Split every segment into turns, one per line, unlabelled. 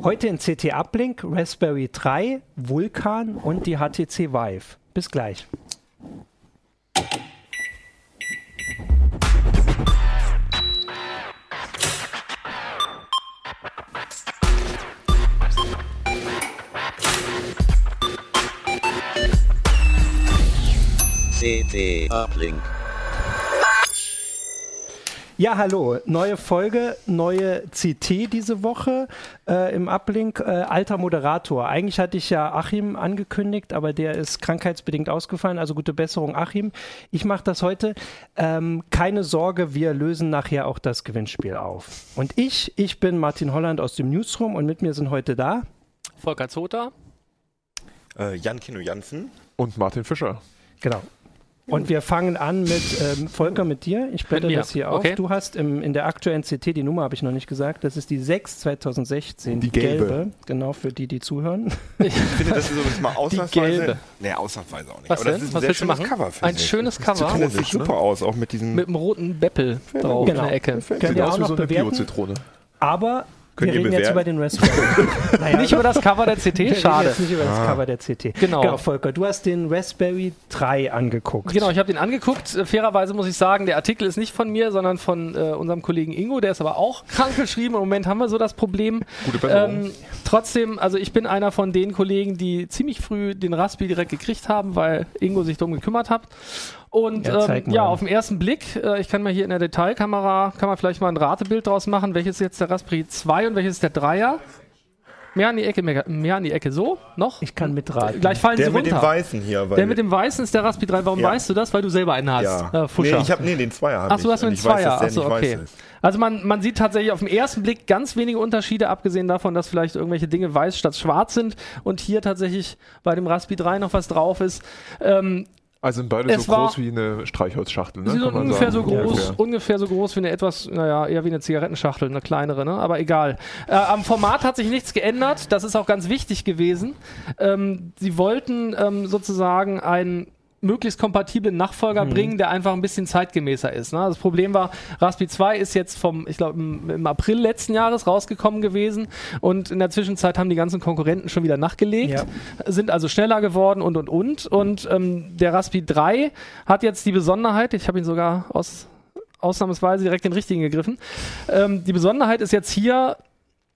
Heute in CT Uplink, Raspberry 3, Vulkan und die HTC Vive. Bis gleich.
CT Uplink.
Ja, hallo. Neue Folge, neue CT diese Woche äh, im Uplink. Äh, alter Moderator. Eigentlich hatte ich ja Achim angekündigt, aber der ist krankheitsbedingt ausgefallen. Also gute Besserung, Achim. Ich mache das heute. Ähm, keine Sorge, wir lösen nachher auch das Gewinnspiel auf. Und ich, ich bin Martin Holland aus dem Newsroom und mit mir sind heute da
Volker Zota.
Äh, Jan Kino Jansen.
Und Martin Fischer.
Genau. Und wir fangen an mit ähm, Volker, mit dir. Ich blätter das hier auf.
Okay.
Du hast im, in der aktuellen CT, die Nummer habe ich noch nicht gesagt, das ist die 6 2016.
Die gelbe.
Genau, für die, die zuhören.
Ich finde, das ist übrigens mal ausnahmsweise.
gelbe.
Nee, ausnahmsweise auch nicht.
Was
Aber das
denn?
ist ein
Was
sehr
willst du
schönes
machen?
Cover,
Ein
ich.
schönes
Das
Cover.
sieht sich super aus, auch mit diesem.
Mit einem roten Beppel drauf
Genau.
in der Ecke.
Sieht aus
auch
wie
noch
so eine
bewerten?
Bio-Zitrone.
Aber
Könnt
wir
ihr
reden jetzt über den Raspberry. naja,
Nicht über das Cover der CT,
wir reden
schade.
jetzt nicht über das
Ah.
Cover der CT.
Genau.
Volker, du hast den Raspberry 3 angeguckt.
Genau, ich habe den angeguckt. Äh, Fairerweise muss ich sagen, der Artikel ist nicht von mir, sondern von äh, unserem Kollegen Ingo. Der ist aber auch krank geschrieben. Im Moment haben wir so das Problem.
Gute Besserung.
Ähm, trotzdem, also ich bin einer von den Kollegen, die ziemlich früh den Raspi direkt gekriegt haben, weil Ingo sich darum gekümmert hat. Und
Ja,
ähm, ja, auf den ersten Blick, äh, ich kann mal hier in der Detailkamera, kann man vielleicht mal ein Ratebild draus machen, welches ist jetzt der Raspberry 2 und welches ist der 3er. Mehr an die Ecke, mehr, mehr an die Ecke, so, noch.
Ich kann mitraten.
Gleich fallen
der
sie
mit dem
runter.
Weißen hier. Weil
Der mit dem Weißen ist der Raspberry 3. Warum
Ja.
weißt du das? Weil du selber einen hast.
Ja.
Äh,
nee,
Fuscher.
ich habe nee, den Zweier habe
Ach hast du einen
ich weiß,
Zweier.
dass der
Ach so,
nicht
okay. Also man, man sieht tatsächlich auf den ersten Blick ganz wenige Unterschiede, abgesehen davon, dass vielleicht irgendwelche Dinge weiß statt schwarz sind und hier tatsächlich bei dem Raspi 3 noch was drauf ist. Ähm,
Also sind beide
es
so groß wie eine Streichholzschachtel, ne?
sie sind ungefähr so
sagen.
groß,
Ungefähr.
ungefähr so groß wie eine etwas, naja, eher wie eine Zigarettenschachtel, eine kleinere, ne? aber egal. Äh, am Format hat sich nichts geändert, das ist auch ganz wichtig gewesen. Ähm, sie wollten ähm, sozusagen einen möglichst kompatiblen Nachfolger bringen, der einfach ein bisschen zeitgemäßer ist. Ne? Das Problem war, Raspi 2 ist jetzt vom, ich glaube, im, im April letzten Jahres rausgekommen gewesen und in der Zwischenzeit haben die ganzen Konkurrenten schon wieder nachgelegt,
Ja.
sind also schneller geworden und und und. Und ähm, der Raspi 3 hat jetzt die Besonderheit, ich habe ihn sogar aus ausnahmsweise direkt den richtigen gegriffen. Ähm, die Besonderheit ist jetzt hier,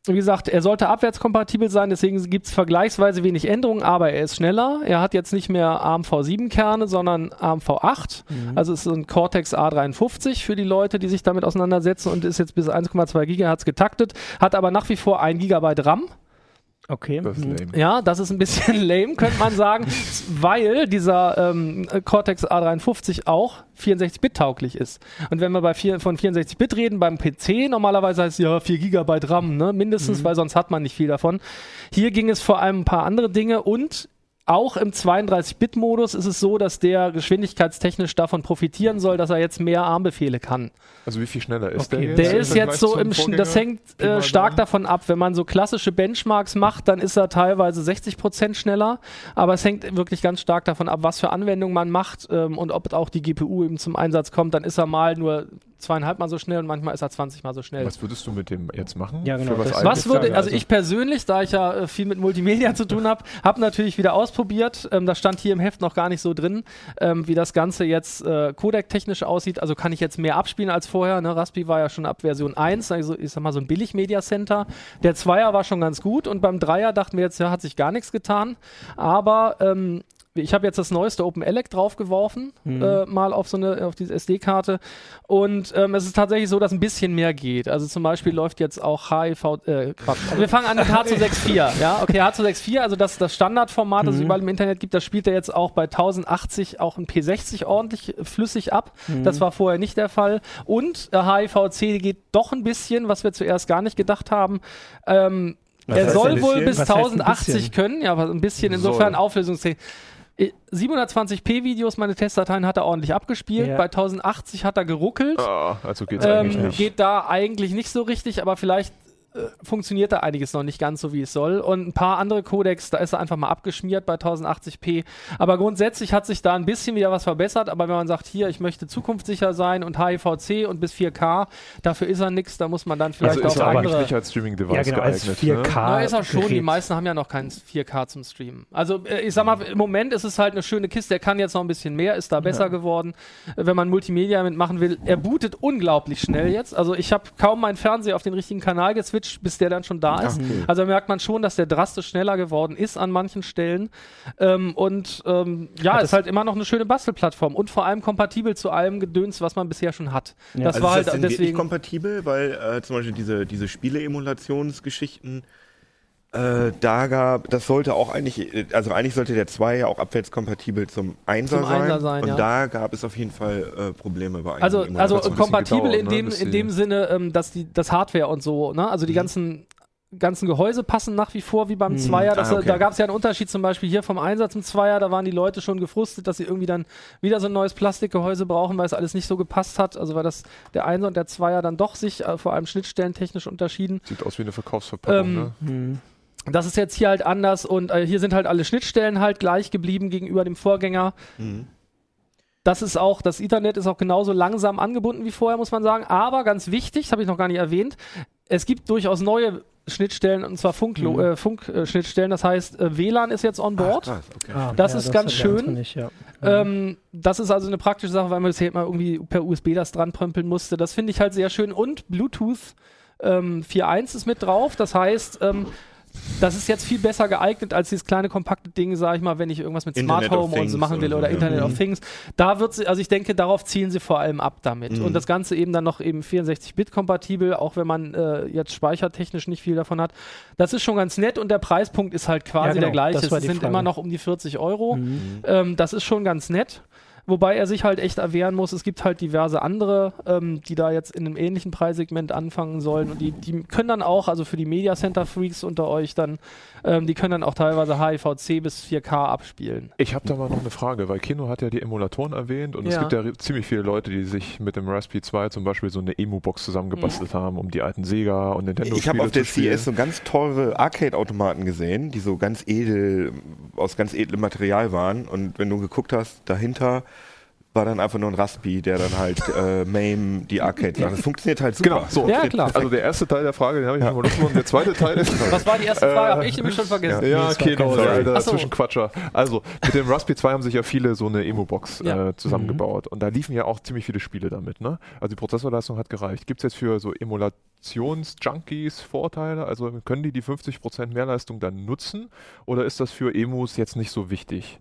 wie gesagt, er sollte abwärtskompatibel sein, deswegen gibt es vergleichsweise wenig Änderungen, aber er ist schneller. Er hat jetzt nicht mehr ARM-V7-Kerne, sondern ARM-V8. Also es ist ein Cortex A53 für die Leute, die sich damit auseinandersetzen und ist jetzt bis 1,2 GHz getaktet, hat aber nach wie vor 1 GB RAM.
Okay.
Das ist
Mhm.
Ja, das ist ein bisschen lame, könnte man sagen, weil dieser ähm, Cortex A53 auch 64-Bit tauglich ist. Und wenn wir bei vier, von 64-Bit reden, beim PC normalerweise heißt es ja 4 GB RAM, ne? mindestens, weil sonst hat man nicht viel davon. Hier ging es vor allem ein paar andere Dinge und auch im 32-Bit-Modus ist es so, dass der geschwindigkeitstechnisch davon profitieren soll, dass er jetzt mehr ARM-Befehle kann.
Also wie viel schneller ist
Okay.
der jetzt?
Der
im
ist
Vergleich
jetzt so im, Sch-
Vorgänger?
das hängt äh, stark davon ab. Wenn man so klassische Benchmarks macht, dann ist er teilweise 60 Prozent schneller. Aber es hängt wirklich ganz stark davon ab, was für Anwendungen man macht ähm, und ob auch die GPU eben zum Einsatz kommt. Dann ist er mal nur zweieinhalb Mal so schnell und manchmal ist er 20 Mal so schnell.
Was würdest du mit dem jetzt machen?
Ja, genau,
Für was
Was würde,
sagen?
also ich persönlich, da ich ja äh, viel mit Multimedia zu tun habe, habe natürlich wieder ausprobiert. Ähm, das stand hier im Heft noch gar nicht so drin, ähm, wie das Ganze jetzt äh, Codec-technisch aussieht. Also kann ich jetzt mehr abspielen als vorher. Ne? Raspi war ja schon ab Version 1, also ich sag mal so ein Billig-Media-Center. Der Zweier war schon ganz gut und beim Dreier dachten wir jetzt, ja, hat sich gar nichts getan. Aber ähm, ich habe jetzt das neueste OpenELEC draufgeworfen, äh, mal auf so eine, auf diese SD-Karte. Und ähm, es ist tatsächlich so, dass ein bisschen mehr geht. Also zum Beispiel läuft jetzt auch HIV, äh, Quatsch. Also wir fangen an mit H264, ja. Okay, H264, also das, das Standardformat, das es überall im Internet gibt, das spielt er jetzt auch bei 1080 auch ein P60 ordentlich äh, flüssig ab. Das war vorher nicht der Fall. Und äh, HIVC geht doch ein bisschen, was wir zuerst gar nicht gedacht haben. Ähm, er soll wohl bis
Was heißt ein
1080
bisschen?
können, ja, aber ein bisschen insofern Auflösungstechnik. 720p Videos, meine Testdateien hat er ordentlich abgespielt.
Ja.
Bei 1080 hat er geruckelt.
Ah, also geht's
ähm,
eigentlich nicht.
geht da eigentlich nicht so richtig, aber vielleicht äh, funktioniert da einiges noch nicht ganz so, wie es soll. Und ein paar andere Codecs, da ist er einfach mal abgeschmiert bei 1080p. Aber grundsätzlich hat sich da ein bisschen wieder was verbessert. Aber wenn man sagt, hier, ich möchte zukunftssicher sein und HIVC und bis 4K, dafür ist er nichts, da muss man dann vielleicht
Also ist
auf
er
andere...
nicht als Streaming-Device
Ja, genau, als
geeignet.
4K.
Ne?
Na, ist er schon. Die
Gerät.
meisten haben ja noch kein 4K zum Streamen. Also, äh, ich sag mal, im Moment ist es halt eine schöne Kiste. Er kann jetzt noch ein bisschen mehr, ist da besser geworden. Äh, Wenn man Multimedia mitmachen will, er bootet unglaublich schnell jetzt. Also, ich habe kaum meinen Fernseher auf den richtigen Kanal geswitcht, bis der dann schon da ist. Also, da merkt man schon, dass der drastisch schneller geworden ist an manchen Stellen. Ähm, und ähm, ja,
Hat
ist halt immer noch eine schöne Bastelplattform und vor allem kompatibel zu allem Gedöns, was man bisher schon hat.
Ja.
Das
Also
war
ist das
halt
denn wirklich
deswegen.
kompatibel, weil äh, zum Beispiel diese, diese Spiele-Emulationsgeschichten, äh, da gab, das sollte auch eigentlich, äh, also eigentlich sollte der 2 ja auch abwärtskompatibel zum 1er
Zum
sein.
Einser sein,
und
ja.
da gab es auf jeden Fall äh, Probleme bei einigen
Also, also kompatibel
gedauert,
in,
ne,
dem,
bis
in dem Sinne, ähm, dass die, das Hardware und so, ne? Also die ganzen, ganzen Gehäuse passen nach wie vor wie beim Zweier. Das,
Ah, okay.
Da gab es ja einen Unterschied zum Beispiel hier vom Einsatz im Zweier, da waren die Leute schon gefrustet, dass sie irgendwie dann wieder so ein neues Plastikgehäuse brauchen, weil es alles nicht so gepasst hat. Also weil das der Einser und der Zweier dann doch sich äh, vor allem schnittstellentechnisch unterschieden.
Sieht aus wie eine Verkaufsverpackung.
Ähm,
ne?
Das ist jetzt hier halt anders und äh, hier sind halt alle Schnittstellen halt gleich geblieben gegenüber dem Vorgänger.
Mhm.
Das ist auch, das Ethernet ist auch genauso langsam angebunden wie vorher, muss man sagen. Aber ganz wichtig, das habe ich noch gar nicht erwähnt, es gibt durchaus neue Schnittstellen, und zwar Funklo-
Mhm.
äh, Funk-Schnittstellen. das heißt, äh, WLAN ist jetzt on board.
Ach, okay.
Ah,
Das ist ganz
hat der andere
schön.
Nicht, ja.
Ähm, das ist also eine praktische Sache, weil man bisher immer irgendwie per USB das dran prömpeln musste. Das finde ich halt sehr schön. Und Bluetooth ähm, 4.1 ist mit drauf. Das heißt, ähm, das ist jetzt viel besser geeignet als dieses kleine kompakte Ding, sage ich mal, wenn ich irgendwas mit
Internet
Smart Home und so machen will
oder
oder,
ja.
Internet
Mhm.
of Things. Da wird sie, also ich denke, darauf zielen sie vor allem ab damit.
Mhm.
Und das Ganze eben dann noch eben 64-Bit kompatibel, auch wenn man äh, jetzt speichertechnisch nicht viel davon hat. Das ist schon ganz nett und der Preispunkt ist halt quasi
Ja, genau,
der gleiche. Es sind
Frage.
immer noch um die 40 Euro.
Mhm.
Ähm, das ist schon ganz nett. Wobei er sich halt echt erwehren muss. Es gibt halt diverse andere, ähm, die da jetzt in einem ähnlichen Preissegment anfangen sollen. Und die, die können dann auch, also für die Media Center Freaks unter euch dann, ähm, die können dann auch teilweise HIVC bis 4K abspielen.
Ich habe da mal noch eine Frage, weil Kino hat ja die Emulatoren erwähnt und es
Ja.
gibt ja ziemlich viele Leute, die sich mit dem Raspberry 2 zum Beispiel so eine Emu-Box zusammengebastelt haben, um die alten Sega und Nintendo
Ich habe auf der
spielen.
CS so ganz teure Arcade-Automaten gesehen, die so ganz edel, aus ganz edlem Material waren. Und wenn du geguckt hast, dahinter war dann einfach nur ein Raspi, der dann halt äh, MAME die Arcade sagt. Das funktioniert halt super.
Genau, so.
Ja, klar.
Also der erste Teil der Frage, den habe ich ja. mal und der zweite Teil ist...
Was war die erste Frage? Habe ich nämlich schon vergessen.
Ja,
kein
der
Sorry.
alter
so.
Zwischenquatscher. Also, mit dem Raspberry 2 haben sich ja viele so eine Emo-Box
Ja.
äh, zusammengebaut. Und da liefen ja auch ziemlich viele Spiele damit, ne? Also die Prozessorleistung hat gereicht. Gibt es jetzt für so Emulations-Junkies Vorteile? Also können die die 50% Mehrleistung dann nutzen? Oder ist das für Emus jetzt nicht so wichtig?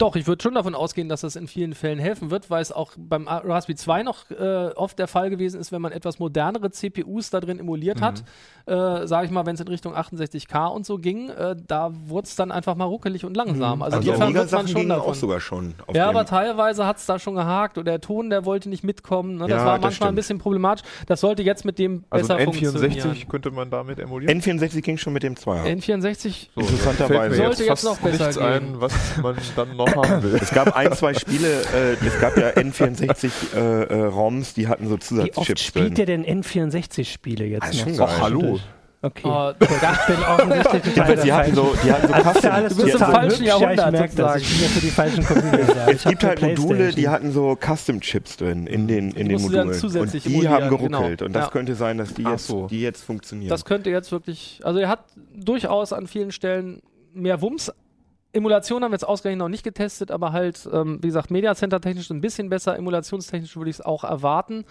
Doch, ich würde schon davon ausgehen, dass das in vielen Fällen helfen wird, weil es auch beim Raspberry 2 noch äh, oft der Fall gewesen ist, wenn man etwas modernere CPUs da drin emuliert hat, äh, sage ich mal, wenn es in Richtung 68K und so ging, äh, da wurde es dann einfach mal ruckelig und langsam. Also,
Also die
insofern wird man schon
gingen auch
davon.
sogar schon. Auf
Ja, aber teilweise hat es da schon gehakt oder der Ton, der wollte nicht mitkommen. Ne? Das
Ja,
war
das
manchmal ein
stimmt.
bisschen problematisch. Das sollte jetzt mit dem
Also
besser
ein
funktionieren.
N64 könnte man damit emulieren?
N64 ging schon mit dem 2er.
N64
So,
interessanterweise.
Sollte jetzt
fast
noch besser gehen.
ein, was man dann noch haben will.
Es gab ein, zwei Spiele, äh, es gab ja N64 äh, äh, ROMs, die hatten so
Wie oft
Zusatzchips
spielt der denn N64-Spiele jetzt
Ah,
noch?
schon.
Ach, hallo.
Okay.
Oh,
ich bin offensichtlich total
Jedenfalls, die hatten so, die hatten so
Also ist
Custom,
ja alles
Du bist im falschen
hübsch, ja, ich
Jahrhundert
merke das. Ich bin ja für die falschen Computer.
Es gibt halt Module, die hatten so Custom-Chips drin in den, in den Modulen. Und die haben
emulieren,
geruckelt.
genau.
Und das
Ja.
könnte sein, dass die jetzt,
so.
die jetzt funktionieren.
Das könnte jetzt wirklich, also er hat durchaus an vielen Stellen mehr Wumms. Emulation haben wir jetzt ausgerechnet noch nicht getestet, aber halt, ähm, wie gesagt, Media Center technisch ein bisschen besser, emulationstechnisch würde ich es auch erwarten.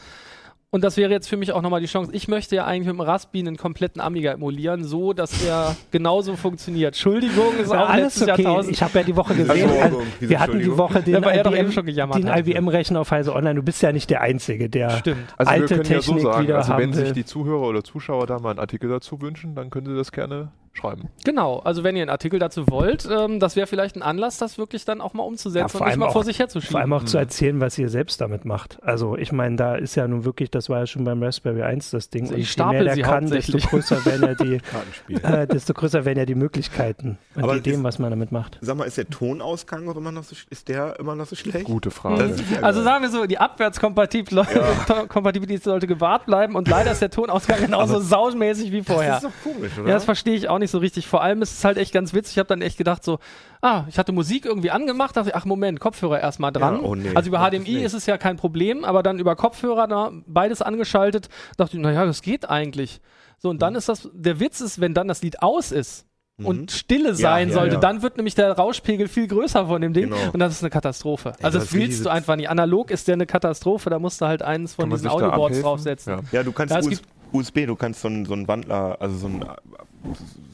Und das wäre jetzt für mich auch nochmal die Chance. Ich möchte ja eigentlich mit dem Raspi einen kompletten Amiga emulieren, so dass er genauso funktioniert. Entschuldigung, ist
Ja,
auch
alles
letztes
okay.
Jahrtausend.
Ich habe ja die Woche gesehen,
Entschuldigung.
also, wir hatten die? Woche den
Ja, er doch eben
IBM,
schon gejammert
den
hat.
IBM-Rechner auf Heise Online. Du bist ja nicht der Einzige, der
Stimmt.
Also
alte
wir können ja
Technik
so sagen,
wieder
also wenn sich die Zuhörer oder Zuschauer da mal einen Artikel dazu wünschen, dann können sie das gerne schreiben.
Genau, also wenn ihr einen Artikel dazu wollt, ähm, das wäre vielleicht ein Anlass, das wirklich dann auch mal umzusetzen
Ja,
und
vor
nicht mal
auch-
vor sich herzuschieben.
Vor allem auch zu erzählen, was ihr selbst damit macht. Also ich meine, da ist ja nun wirklich, das war ja schon beim Raspberry 1 das Ding.
Also
Und
ich
je
stapel
mehr der
sie
kann, desto größer werden ja die, äh, desto größer werden ja die Möglichkeiten und
Aber
die Ideen,
ist-
was man damit macht.
Sag mal, ist der Tonausgang auch immer noch so, ist der immer noch so schlecht?
Gute Frage.
Ja
Also sagen wir so, die Abwärtskompatibilität sollte gewahrt bleiben und leider ist der Tonausgang genauso saumäßig wie vorher.
Das ist doch komisch, oder?
Ja, das verstehe ich auch nicht so richtig. Vor allem ist es halt echt ganz witzig. Ich habe dann echt gedacht so, ah, ich hatte Musik irgendwie angemacht, dachte ich, ach Moment, Kopfhörer erstmal dran.
Ja, oh nee,
also über HDMI
nicht.
ist es ja kein Problem, aber dann über Kopfhörer da beides angeschaltet, dachte ich, naja, das geht eigentlich. So, und
Mhm.
dann ist das, der Witz ist, wenn dann das Lied aus ist, und Stille
Ja,
sein
ja,
sollte,
ja.
dann wird nämlich der Rauschpegel viel größer von dem Ding
Genau.
und das ist eine Katastrophe.
Ey,
also
das
willst du einfach nicht. Analog ist der eine Katastrophe, da musst du halt eins von
Kann
diesen
da
Audioboards draufsetzen.
Ja.
Ja, du kannst
Ja, es
US
gibt-
USB, du kannst so einen so einen Wandler, also so, ein,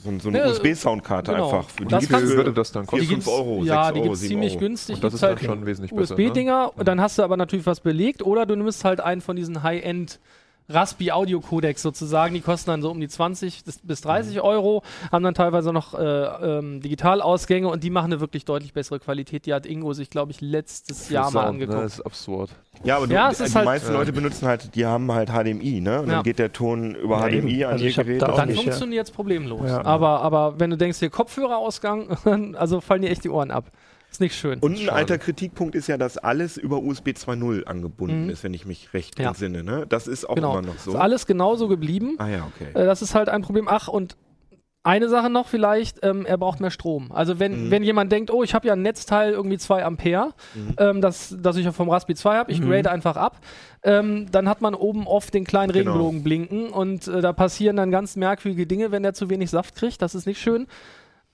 so, so eine
Ja,
USB-Soundkarte
genau.
einfach. Für
Das
die für
würde das dann
vier,
kosten?
fünf Euro,
ja,
sechs
die
Euro,
gibt's
sieben
ziemlich
Euro.
günstig.
Und das ist
halt
schon wesentlich besser.
USB-Dinger,
Ne?
dann hast du aber natürlich was belegt oder du nimmst halt einen von diesen High-End Raspi Audio Codecs sozusagen, die kosten dann so um die 20 bis- bis 30 Euro, haben dann teilweise noch äh, ähm, Digitalausgänge und die machen eine wirklich deutlich bessere Qualität. Die hat Ingo sich, glaube ich, letztes Jahr mal
Sound,
angeguckt.
Ne, das ist absurd.
Ja, aber du,
Ja,
die, die
halt-
meisten Leute benutzen halt, die haben halt HDMI, ne? Und
Ja.
dann geht der Ton über
Ja,
HDMI
eben.
an
Also
ihr Gerät.
da
dann funktioniert es problemlos.
Ja.
Aber, aber wenn du denkst, hier Kopfhörerausgang, also fallen dir echt die Ohren ab. Ist nicht schön.
Und ein alter Kritikpunkt ist ja, dass alles über USB 2.0 angebunden
Mhm.
ist, wenn ich mich recht
Ja.
entsinne. Ne? Das ist auch
genau.
immer noch so.
Ist alles genauso geblieben.
ah ja, okay.
Äh, Das ist halt ein Problem. Ach, und eine Sache noch vielleicht, ähm, er braucht mehr Strom. Also wenn,
Mhm.
wenn jemand denkt, oh, ich habe ja ein Netzteil, irgendwie 2 Ampere,
Mhm.
ähm, das, das ich ja vom Raspberry 2 habe, ich
Mhm.
grade einfach ab, ähm, dann hat man oben oft den kleinen
Genau.
Regenbogen blinken und äh, da passieren dann ganz merkwürdige Dinge, wenn der zu wenig Saft kriegt. Das ist nicht schön.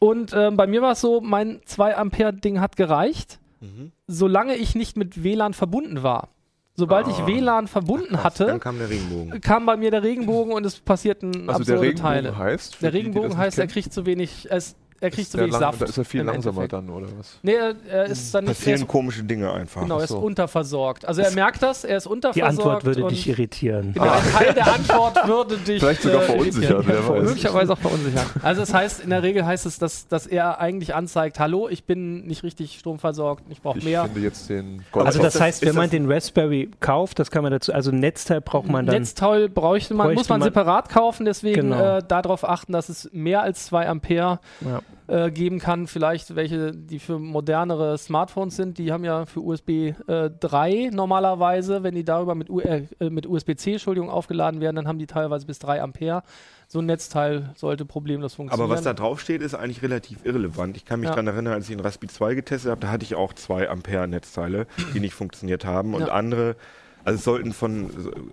Und ähm, bei mir war es so, mein 2 Ampere Ding hat gereicht,
Mhm.
solange ich nicht mit WLAN verbunden war. Sobald ich
Ah.
WLAN verbunden
Krass,
hatte,
kam der Regenbogen.
kam bei mir der Regenbogen und es passierten
Also der
absurde
Regenbogen
Teile.
heißt?
Der
die, die
Regenbogen
das nicht
heißt, er kriegt zu wenig, es, er kriegt
ist
zu wenig
lang-
Saft.
Da ist er viel langsamer
Endeffekt.
dann, oder was?
Nee, er, er ist dann nicht, er
Passieren
ist,
komische Dinge einfach.
genau, er ist
so.
unterversorgt. Also er merkt das, er ist
Die
unterversorgt.
Antwort würde
und
dich irritieren.
Genau, ein Teil der Antwort würde dich
Vielleicht sogar
äh,
verunsichern, wer weiß.
Möglicherweise auch verunsichern. Also es heißt, in der Regel heißt es, dass, dass er eigentlich anzeigt, hallo, ich bin nicht richtig stromversorgt, ich brauche
Ich
mehr.
finde jetzt den
Also das heißt,
ist
wenn man
das-
den Raspberry kauft, das kann man dazu, also ein Netzteil braucht man dann.
Netzteil bräuchte man,
bräuchte
muss man,
man-
separat kaufen, deswegen
Genau.
äh, darauf achten, dass es mehr als 2 Ampere
ja.
Äh, geben kann. Vielleicht welche, die für modernere Smartphones sind, die haben ja für USB äh, 3 normalerweise, wenn die darüber mit, äh, äh, mit USB-C Entschuldigung, aufgeladen werden, dann haben die teilweise bis 3 Ampere. So ein Netzteil sollte problemlos funktionieren.
Aber was da drauf steht, ist eigentlich relativ irrelevant. Ich kann mich
Ja.
daran erinnern, als ich den Raspberry 2 getestet habe, da hatte ich auch zwei Ampere Netzteile, die nicht funktioniert haben. Und
Ja.
andere, also es sollten von,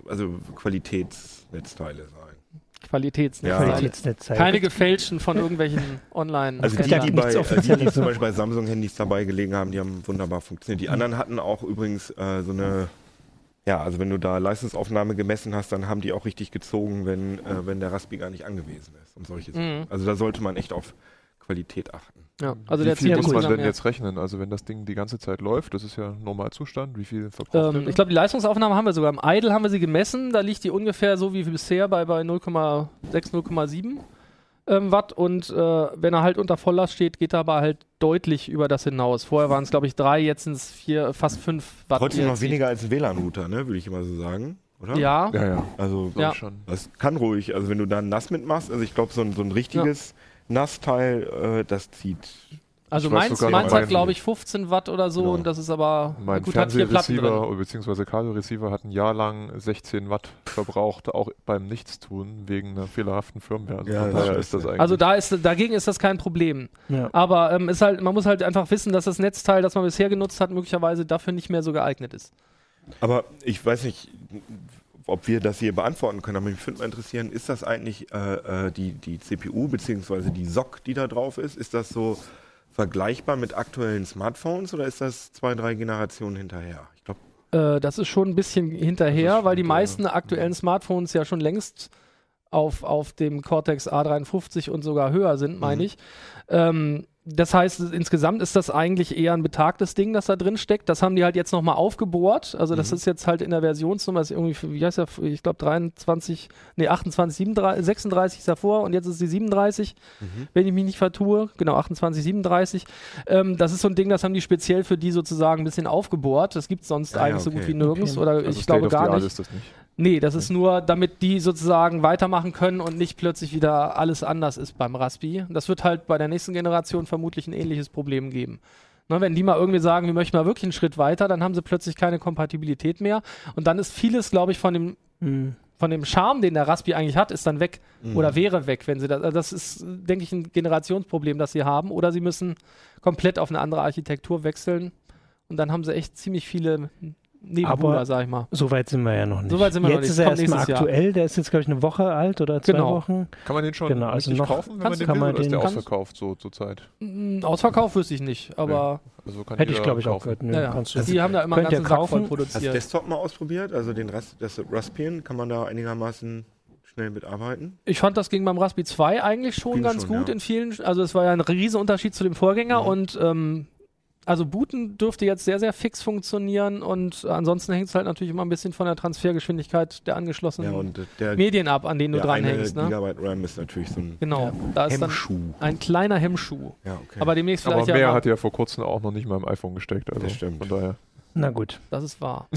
also Qualitätsnetzteile sein.
Qualitätsnetzteile.
Ja.
Qualitätsnetzteil.
Keine gefälschten von irgendwelchen online
Also die, die, bei, äh, die, die zum? Beispiel bei Samsung-Handys dabei gelegen haben, die haben wunderbar funktioniert. Die anderen hatten auch übrigens äh, so eine, ja, also wenn du da Leistungsaufnahme gemessen hast, dann haben die auch richtig gezogen, wenn, äh, wenn der Raspberry gar nicht angewiesen ist und solche Sachen.
Mhm.
Also da sollte man echt auf Qualität achten.
Ja, also
wie
der
viel muss man denn jetzt rechnen? Also wenn das Ding die ganze Zeit läuft, das ist ja Normalzustand, wie viel verbraucht
Ähm, ich glaube, die Leistungsaufnahme haben wir sogar im Idle haben wir sie gemessen. Da liegt die ungefähr so wie bisher bei, bei 0,6, 0,7 ähm, Watt. Und äh, wenn er halt unter Volllast steht, geht er aber halt deutlich über das hinaus. Vorher waren es, glaube ich, drei, jetzt sind es vier, fast fünf Watt.
Trotzdem noch weniger als ein WLAN-Router, ne, würde ich immer so sagen. Oder?
Ja,
ja, ja,
Also
Ja.
schon.
das kann ruhig. Also wenn du da nass mitmachst, also ich glaube, so ein, so ein richtiges Nassteil, äh, das zieht.
also meins, meins hat, glaube ich, 15 Watt oder so
Genau.
und das ist aber
Mein
gut, hat vier Platten drin.
Bzw. Kabelreceiver hat ein Jahr lang 16 Watt verbraucht, auch beim Nichtstun wegen einer fehlerhaften Firmware. Also
Ja, das
daher
ist
das eigentlich.
Also da ist, dagegen ist das kein Problem.
Ja.
Aber ähm, ist halt, man muss halt einfach wissen, dass das Netzteil, das man bisher genutzt hat, möglicherweise dafür nicht mehr so geeignet ist.
Aber ich weiß nicht, ob wir das hier beantworten können, aber mich würde mal interessieren, ist das eigentlich äh, äh, die, die CPU bzw. die SOC, die da drauf ist, ist das so vergleichbar mit aktuellen Smartphones oder ist das zwei, drei Generationen hinterher? Ich glaube,
Äh, das ist schon ein bisschen hinterher, weil die meisten
hinterher.
aktuellen Smartphones ja schon längst auf, auf dem Cortex A53 und sogar höher sind, meine
Mhm.
ich. Ähm, das heißt, insgesamt ist das eigentlich eher ein betagtes Ding, das da drin steckt. Das haben die halt jetzt nochmal aufgebohrt. Also das
Mhm.
ist jetzt halt in der Versionsnummer, ist irgendwie, wie heißt der, ich glaube 23, nee 28, 37, 36 ist davor und jetzt ist die 37,
Mhm.
wenn ich mich nicht vertue. Genau, 28, 37. Ähm, das ist so ein Ding, das haben die speziell für die sozusagen ein bisschen aufgebohrt. Das gibt es sonst
Ah ja,
eigentlich so gut
okay.
wie nirgends
Okay.
oder
Also
ich
State
glaube gar nicht.
ist das nicht.
Nee, das ist nur, damit die sozusagen weitermachen können und nicht plötzlich wieder alles anders ist beim Raspi. Das wird halt bei der nächsten Generation vermutlich ein ähnliches Problem geben. Ne, wenn die mal irgendwie sagen, wir möchten mal wirklich einen Schritt weiter, dann haben sie plötzlich keine Kompatibilität mehr. Und dann ist vieles, glaube ich, von dem,
Hm.
von dem Charme, den der Raspi eigentlich hat, ist dann weg
Mhm.
oder wäre weg, wenn sie das. Also das ist, denke ich, ein Generationsproblem, das sie haben. Oder sie müssen komplett auf eine andere Architektur wechseln. Und dann haben sie echt ziemlich viele Nebenbuhler,
Aber-
sag ich mal.
So weit sind wir ja noch nicht.
So weit sind wir
jetzt
noch nicht.
ist er
Kommt
erstmal
nächstes Jahr.
aktuell. Der ist jetzt, glaube ich, eine Woche alt oder zwei
Genau.
Wochen.
Kann man den schon
Genau, also noch-
kaufen, wenn man den
kann
will,
man
oder ist
den-
der
kannst-
ausverkauft so zur Zeit?
Mm, Ausverkauf wüsste ich nicht, aber
Also kann
Hätte ich, glaube ich, auch
kaufen.
gehört. Nö,
ja, ja.
kannst du.
die haben da immer einen ganzen Sack voll
kaufen?
Hast du
produziert.
Desktop mal ausprobiert? Also den Ras das Raspbian, kann man da einigermaßen schnell mitarbeiten?
Ich fand, das ging beim Raspi 2 eigentlich schon
Ging
ganz
schon,
gut
ja.
in vielen, also es war ja ein riesen Unterschied zu dem Vorgänger
Mhm.
und ähm, also Booten dürfte jetzt sehr, sehr fix funktionieren und ansonsten hängt es halt natürlich immer ein bisschen von der Transfergeschwindigkeit der angeschlossenen
Ja, und der,
Medien ab, an denen du dranhängst. Ne?
Gigabyte RAM ist natürlich so ein
Genau, da ist dann
Hemmschuh.
ein kleiner Hemmschuh.
Ja, okay.
Aber demnächst
Aber
vielleicht
mehr
ja.
hat ja vor kurzem auch noch nicht mal im iPhone gesteckt. Also
Das stimmt.
Von daher.
Na gut.
Das ist wahr.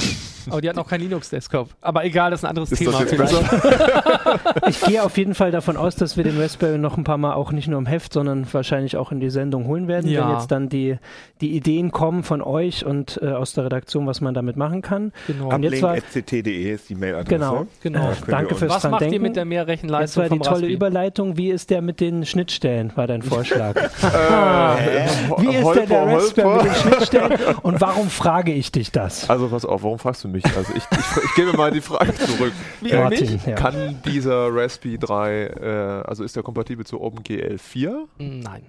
Aber die hat noch kein Linux-Desktop. Aber egal, das ist ein anderes
Ist
Thema.
das besser?
Ich gehe auf jeden Fall davon aus, dass wir den Raspberry noch ein paar Mal auch nicht nur im Heft, sondern wahrscheinlich auch in die Sendung holen werden,
Ja.
wenn jetzt dann die, die Ideen kommen von euch und äh, aus der Redaktion, was man damit machen kann.
Genau.
Und jetzt war-
Ablink.fct.de ist die Mailadresse.
Genau.
genau.
Äh,
ihr
danke fürs
Was macht
denken.
ihr mit der mehr
Jetzt
Rechenleistung
war die tolle
Raspi?
Überleitung. Wie ist der mit den Schnittstellen, war dein Vorschlag.
Äh,
Wie ist denn der
Holper,
Raspberry mit den Schnittstellen und warum frage ich dich das?
Also pass auf, warum fragst du mich? Also ich, ich, ich gebe mal die Frage zurück.
Wie
Äh?
Martin, ja.
Kann dieser Raspi 3, äh, also ist der kompatibel zu OpenGL 4?
Nein.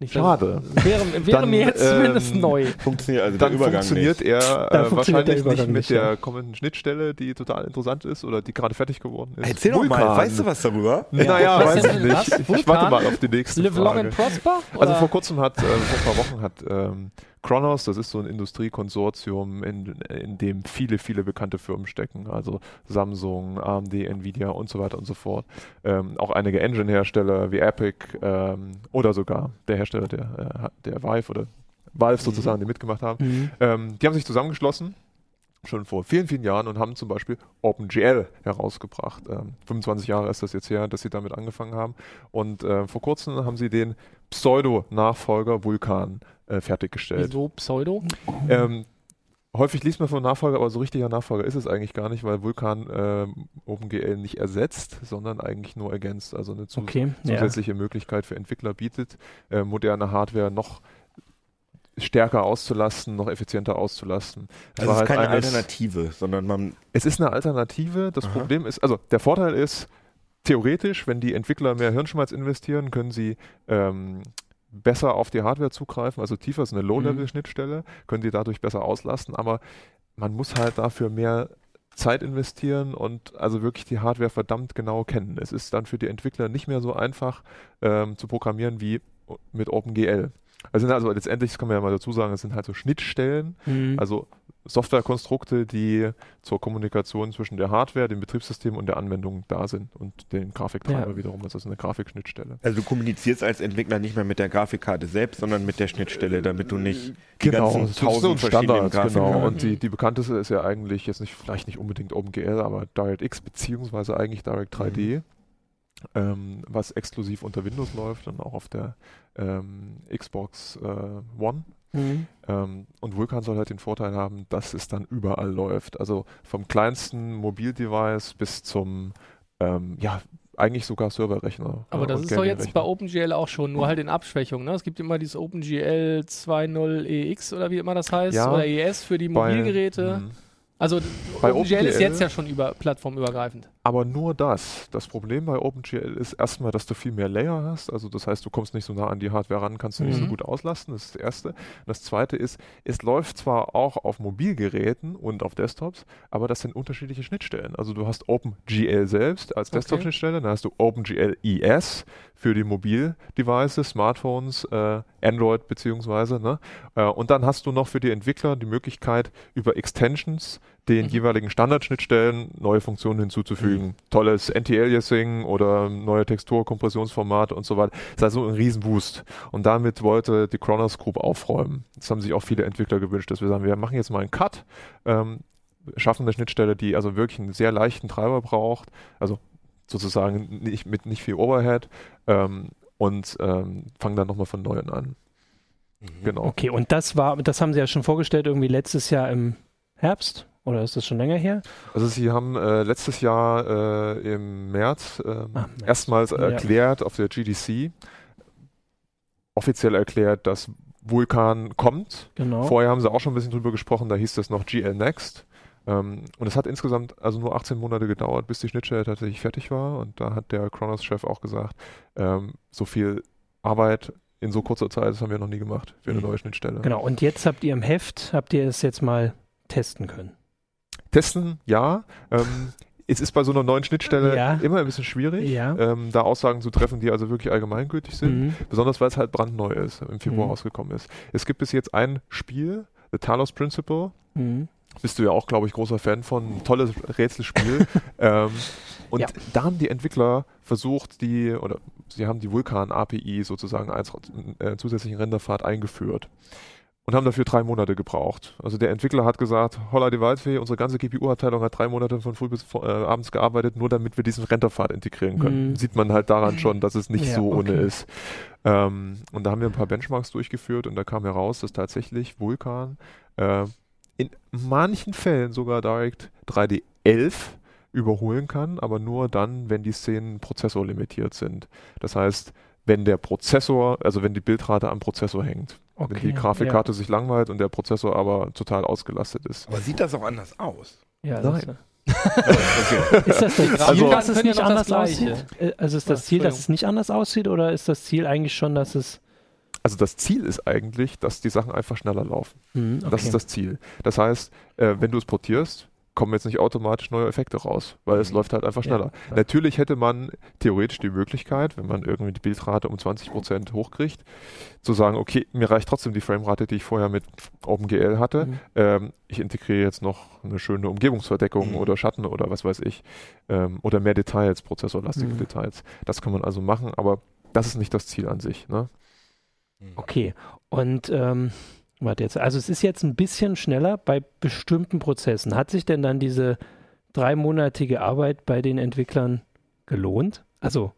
Nicht
Schade.
Wäre wäre
Dann,
mir jetzt
ähm,
zumindest neu.
Funktioniert also
Dann
Übergang
funktioniert
nicht.
er
Dann
äh,
funktioniert
wahrscheinlich nicht mit
nicht,
der
ja.
kommenden Schnittstelle, die total interessant ist oder die gerade fertig geworden ist.
Erzähl doch mal,
Vulkan.
weißt du was darüber?
Naja,
Was
weiß ich nicht.
Was?
Ich
Vulkan?
warte mal auf die nächste
Live long
Frage.
and prosper?
Also vor kurzem hat, äh, vor ein paar Wochen hat ähm, Kronos, das ist so ein Industriekonsortium, in, in dem viele, viele bekannte Firmen stecken, also Samsung, AMD, Nvidia und so weiter und so fort. Ähm, auch einige Engine-Hersteller wie Epic ähm, oder sogar der Hersteller der, äh, der Vive oder Valve sozusagen, die mitgemacht haben.
Mhm.
Ähm, die haben sich zusammengeschlossen, schon vor vielen, vielen Jahren und haben zum Beispiel OpenGL herausgebracht. Ähm, 25 Jahre ist das jetzt her, dass sie damit angefangen haben. Und äh, vor kurzem haben sie den Pseudo-Nachfolger Vulkan äh, fertiggestellt.
Wieso Pseudo?
Ähm, häufig liest man von Nachfolger, aber so richtiger Nachfolger ist es eigentlich gar nicht, weil Vulkan ähm, OpenGL nicht ersetzt, sondern eigentlich nur ergänzt. Also eine zu
Okay, ja.
zusätzliche Möglichkeit für Entwickler bietet, äh, moderne Hardware noch stärker auszulasten, noch effizienter auszulasten. Es
Also es ist
halt
keine
eines-
Alternative, sondern man
Es ist eine Alternative. Das
Aha.
Problem ist, also der Vorteil ist, theoretisch, wenn die Entwickler mehr Hirnschmalz investieren, können sie ähm, besser auf die Hardware zugreifen, also tiefer ist eine Low-Level-Schnittstelle, können die dadurch besser auslasten, aber man muss halt dafür mehr Zeit investieren und also wirklich die Hardware verdammt genau kennen. Es ist dann für die Entwickler nicht mehr so einfach ähm, zu programmieren wie mit OpenGL. Also sind also letztendlich, das kann man ja mal dazu sagen, es sind halt so Schnittstellen,
Mhm.
also Softwarekonstrukte, die zur Kommunikation zwischen der Hardware, dem Betriebssystem und der Anwendung da sind und den Grafiktreiber
Ja.
wiederum. Das ist eine Grafikschnittstelle.
Also du kommunizierst als Entwickler nicht mehr mit der Grafikkarte selbst, sondern mit der Schnittstelle, damit du nicht die
Genau,
ganzen
so
tausend
ein
verschiedenen
genau. Und die, die bekannteste ist ja eigentlich jetzt nicht, vielleicht nicht unbedingt OpenGL, aber DirectX beziehungsweise eigentlich Direct 3D, ähm, was exklusiv unter Windows läuft und auch auf der ähm, Xbox äh, One.
Mhm.
Ähm, und Vulkan soll halt den Vorteil haben, dass es dann überall läuft. Also vom kleinsten Mobildevice bis zum, ähm, ja, eigentlich sogar Serverrechner.
Aber
äh,
das
und
ist doch jetzt bei OpenGL auch schon, nur halt in Abschwächung. Ne? Es gibt immer dieses OpenGL 2.0 EX oder wie immer das heißt,
Ja,
oder ES für die Mobilgeräte.
Mhm.
Also
Bei
OpenGL ist
OpenGL
jetzt ja schon über plattformübergreifend.
Aber nur das. Das Problem bei OpenGL ist erstmal, dass du viel mehr Layer hast. Also das heißt, du kommst nicht so nah an die Hardware ran, kannst du nicht so
Mhm.
gut auslasten. Das ist das Erste. Und das Zweite ist, es läuft zwar auch auf Mobilgeräten und auf Desktops, aber das sind unterschiedliche Schnittstellen. Also du hast OpenGL selbst als
Okay.
Desktop-Schnittstelle, dann hast du OpenGL ES für die Mobildevices, Smartphones, äh, Android beziehungsweise. Ne? Äh, und dann hast du noch für die Entwickler die Möglichkeit, über Extensions den
Mhm.
jeweiligen Standardschnittstellen neue Funktionen hinzuzufügen. Tolles Anti-Aliasing oder neue Textur-Kompressionsformate und so weiter. Das ist also ein Riesenboost. Und damit wollte die Kronos Group aufräumen. Das haben sich auch viele Entwickler gewünscht, dass wir sagen, wir machen jetzt mal einen Cut, ähm, schaffen eine Schnittstelle, die also wirklich einen sehr leichten Treiber braucht, also sozusagen nicht, mit nicht viel Overhead ähm, und ähm, fangen dann nochmal von Neuem an.
Mhm.
Genau.
Okay, und das war, das haben Sie ja schon vorgestellt, irgendwie letztes Jahr im Herbst? Oder ist das schon länger her?
Also sie haben äh, letztes Jahr äh, im März,
Ah, März.
erstmals
Ja.
erklärt auf der GDC, offiziell erklärt, dass Vulkan kommt.
Genau.
Vorher haben sie auch schon ein bisschen drüber gesprochen, da hieß das noch GL Next. Ähm, und es hat insgesamt also nur 18 Monate gedauert, bis die Schnittstelle tatsächlich fertig war. Und da hat der Kronos-Chef auch gesagt, ähm, so viel Arbeit in so kurzer Zeit, das haben wir noch nie gemacht für eine
Mhm.
neue Schnittstelle.
Genau, und jetzt habt ihr im Heft, habt ihr es jetzt mal testen können.
Testen, ja. Ähm, es ist bei so einer neuen Schnittstelle
Ja.
immer ein bisschen schwierig,
Ja.
ähm, da Aussagen zu treffen, die also wirklich allgemeingültig sind.
Mhm.
Besonders weil es halt brandneu ist, im Februar
Mhm.
rausgekommen ist. Es gibt bis jetzt ein Spiel, The Talos Principle.
Mhm.
Bist du ja auch, glaube ich, großer Fan von. Tolles Rätselspiel. ähm, und
Ja.
da haben die Entwickler versucht, die, oder sie haben die Vulkan-API sozusagen als äh, zusätzlichen Renderpfad eingeführt. Und haben dafür drei Monate gebraucht. Also der Entwickler hat gesagt, holla die Waldfee, unsere ganze GPU-Abteilung hat drei Monate von früh bis vor- äh, abends gearbeitet, nur damit wir diesen Renderpfad integrieren können.
Mhm.
Sieht man halt daran schon, dass es nicht
Ja,
so ohne
okay.
ist. Ähm, und da haben wir ein paar Benchmarks durchgeführt und da kam heraus, dass tatsächlich Vulkan äh, in manchen Fällen sogar direkt 3D11 überholen kann, aber nur dann, wenn die Szenen prozessorlimitiert sind. Das heißt, wenn der Prozessor, also wenn die Bildrate am Prozessor hängt. Wenn
Okay.
die Grafikkarte sich langweilt und der Prozessor aber total ausgelastet ist.
Aber sieht das auch anders aus?
Ja,
Nein.
okay.
Ist das das Ziel,
Also-
dass es
ja
nicht
noch
anders aussieht? Äh, Also ist das
Ah,
Ziel, dass es nicht anders aussieht oder ist das Ziel eigentlich schon, dass es.
Also das Ziel ist eigentlich, dass die Sachen einfach schneller laufen.
Hm, okay.
Das ist das Ziel. Das heißt, äh, wenn du es portierst, kommen jetzt nicht automatisch neue Effekte raus, weil es
Mhm.
läuft halt einfach
Ja,
schneller.
klar.
Natürlich hätte man theoretisch die Möglichkeit, wenn man irgendwie die Bildrate um 20% hochkriegt, zu sagen, okay, mir reicht trotzdem die Framerate, die ich vorher mit OpenGL hatte.
Mhm.
Ähm, ich integriere jetzt noch eine schöne Umgebungsverdeckung
Mhm.
oder Schatten oder was weiß ich. Ähm, oder mehr Details, prozessorlastige
Mhm.
Details. Das kann man also machen, aber das ist nicht das Ziel an sich. Ne?
Okay. Und ähm, warte jetzt, also es ist jetzt ein bisschen schneller bei bestimmten Prozessen. Hat sich denn dann diese dreimonatige Arbeit bei den Entwicklern gelohnt? Also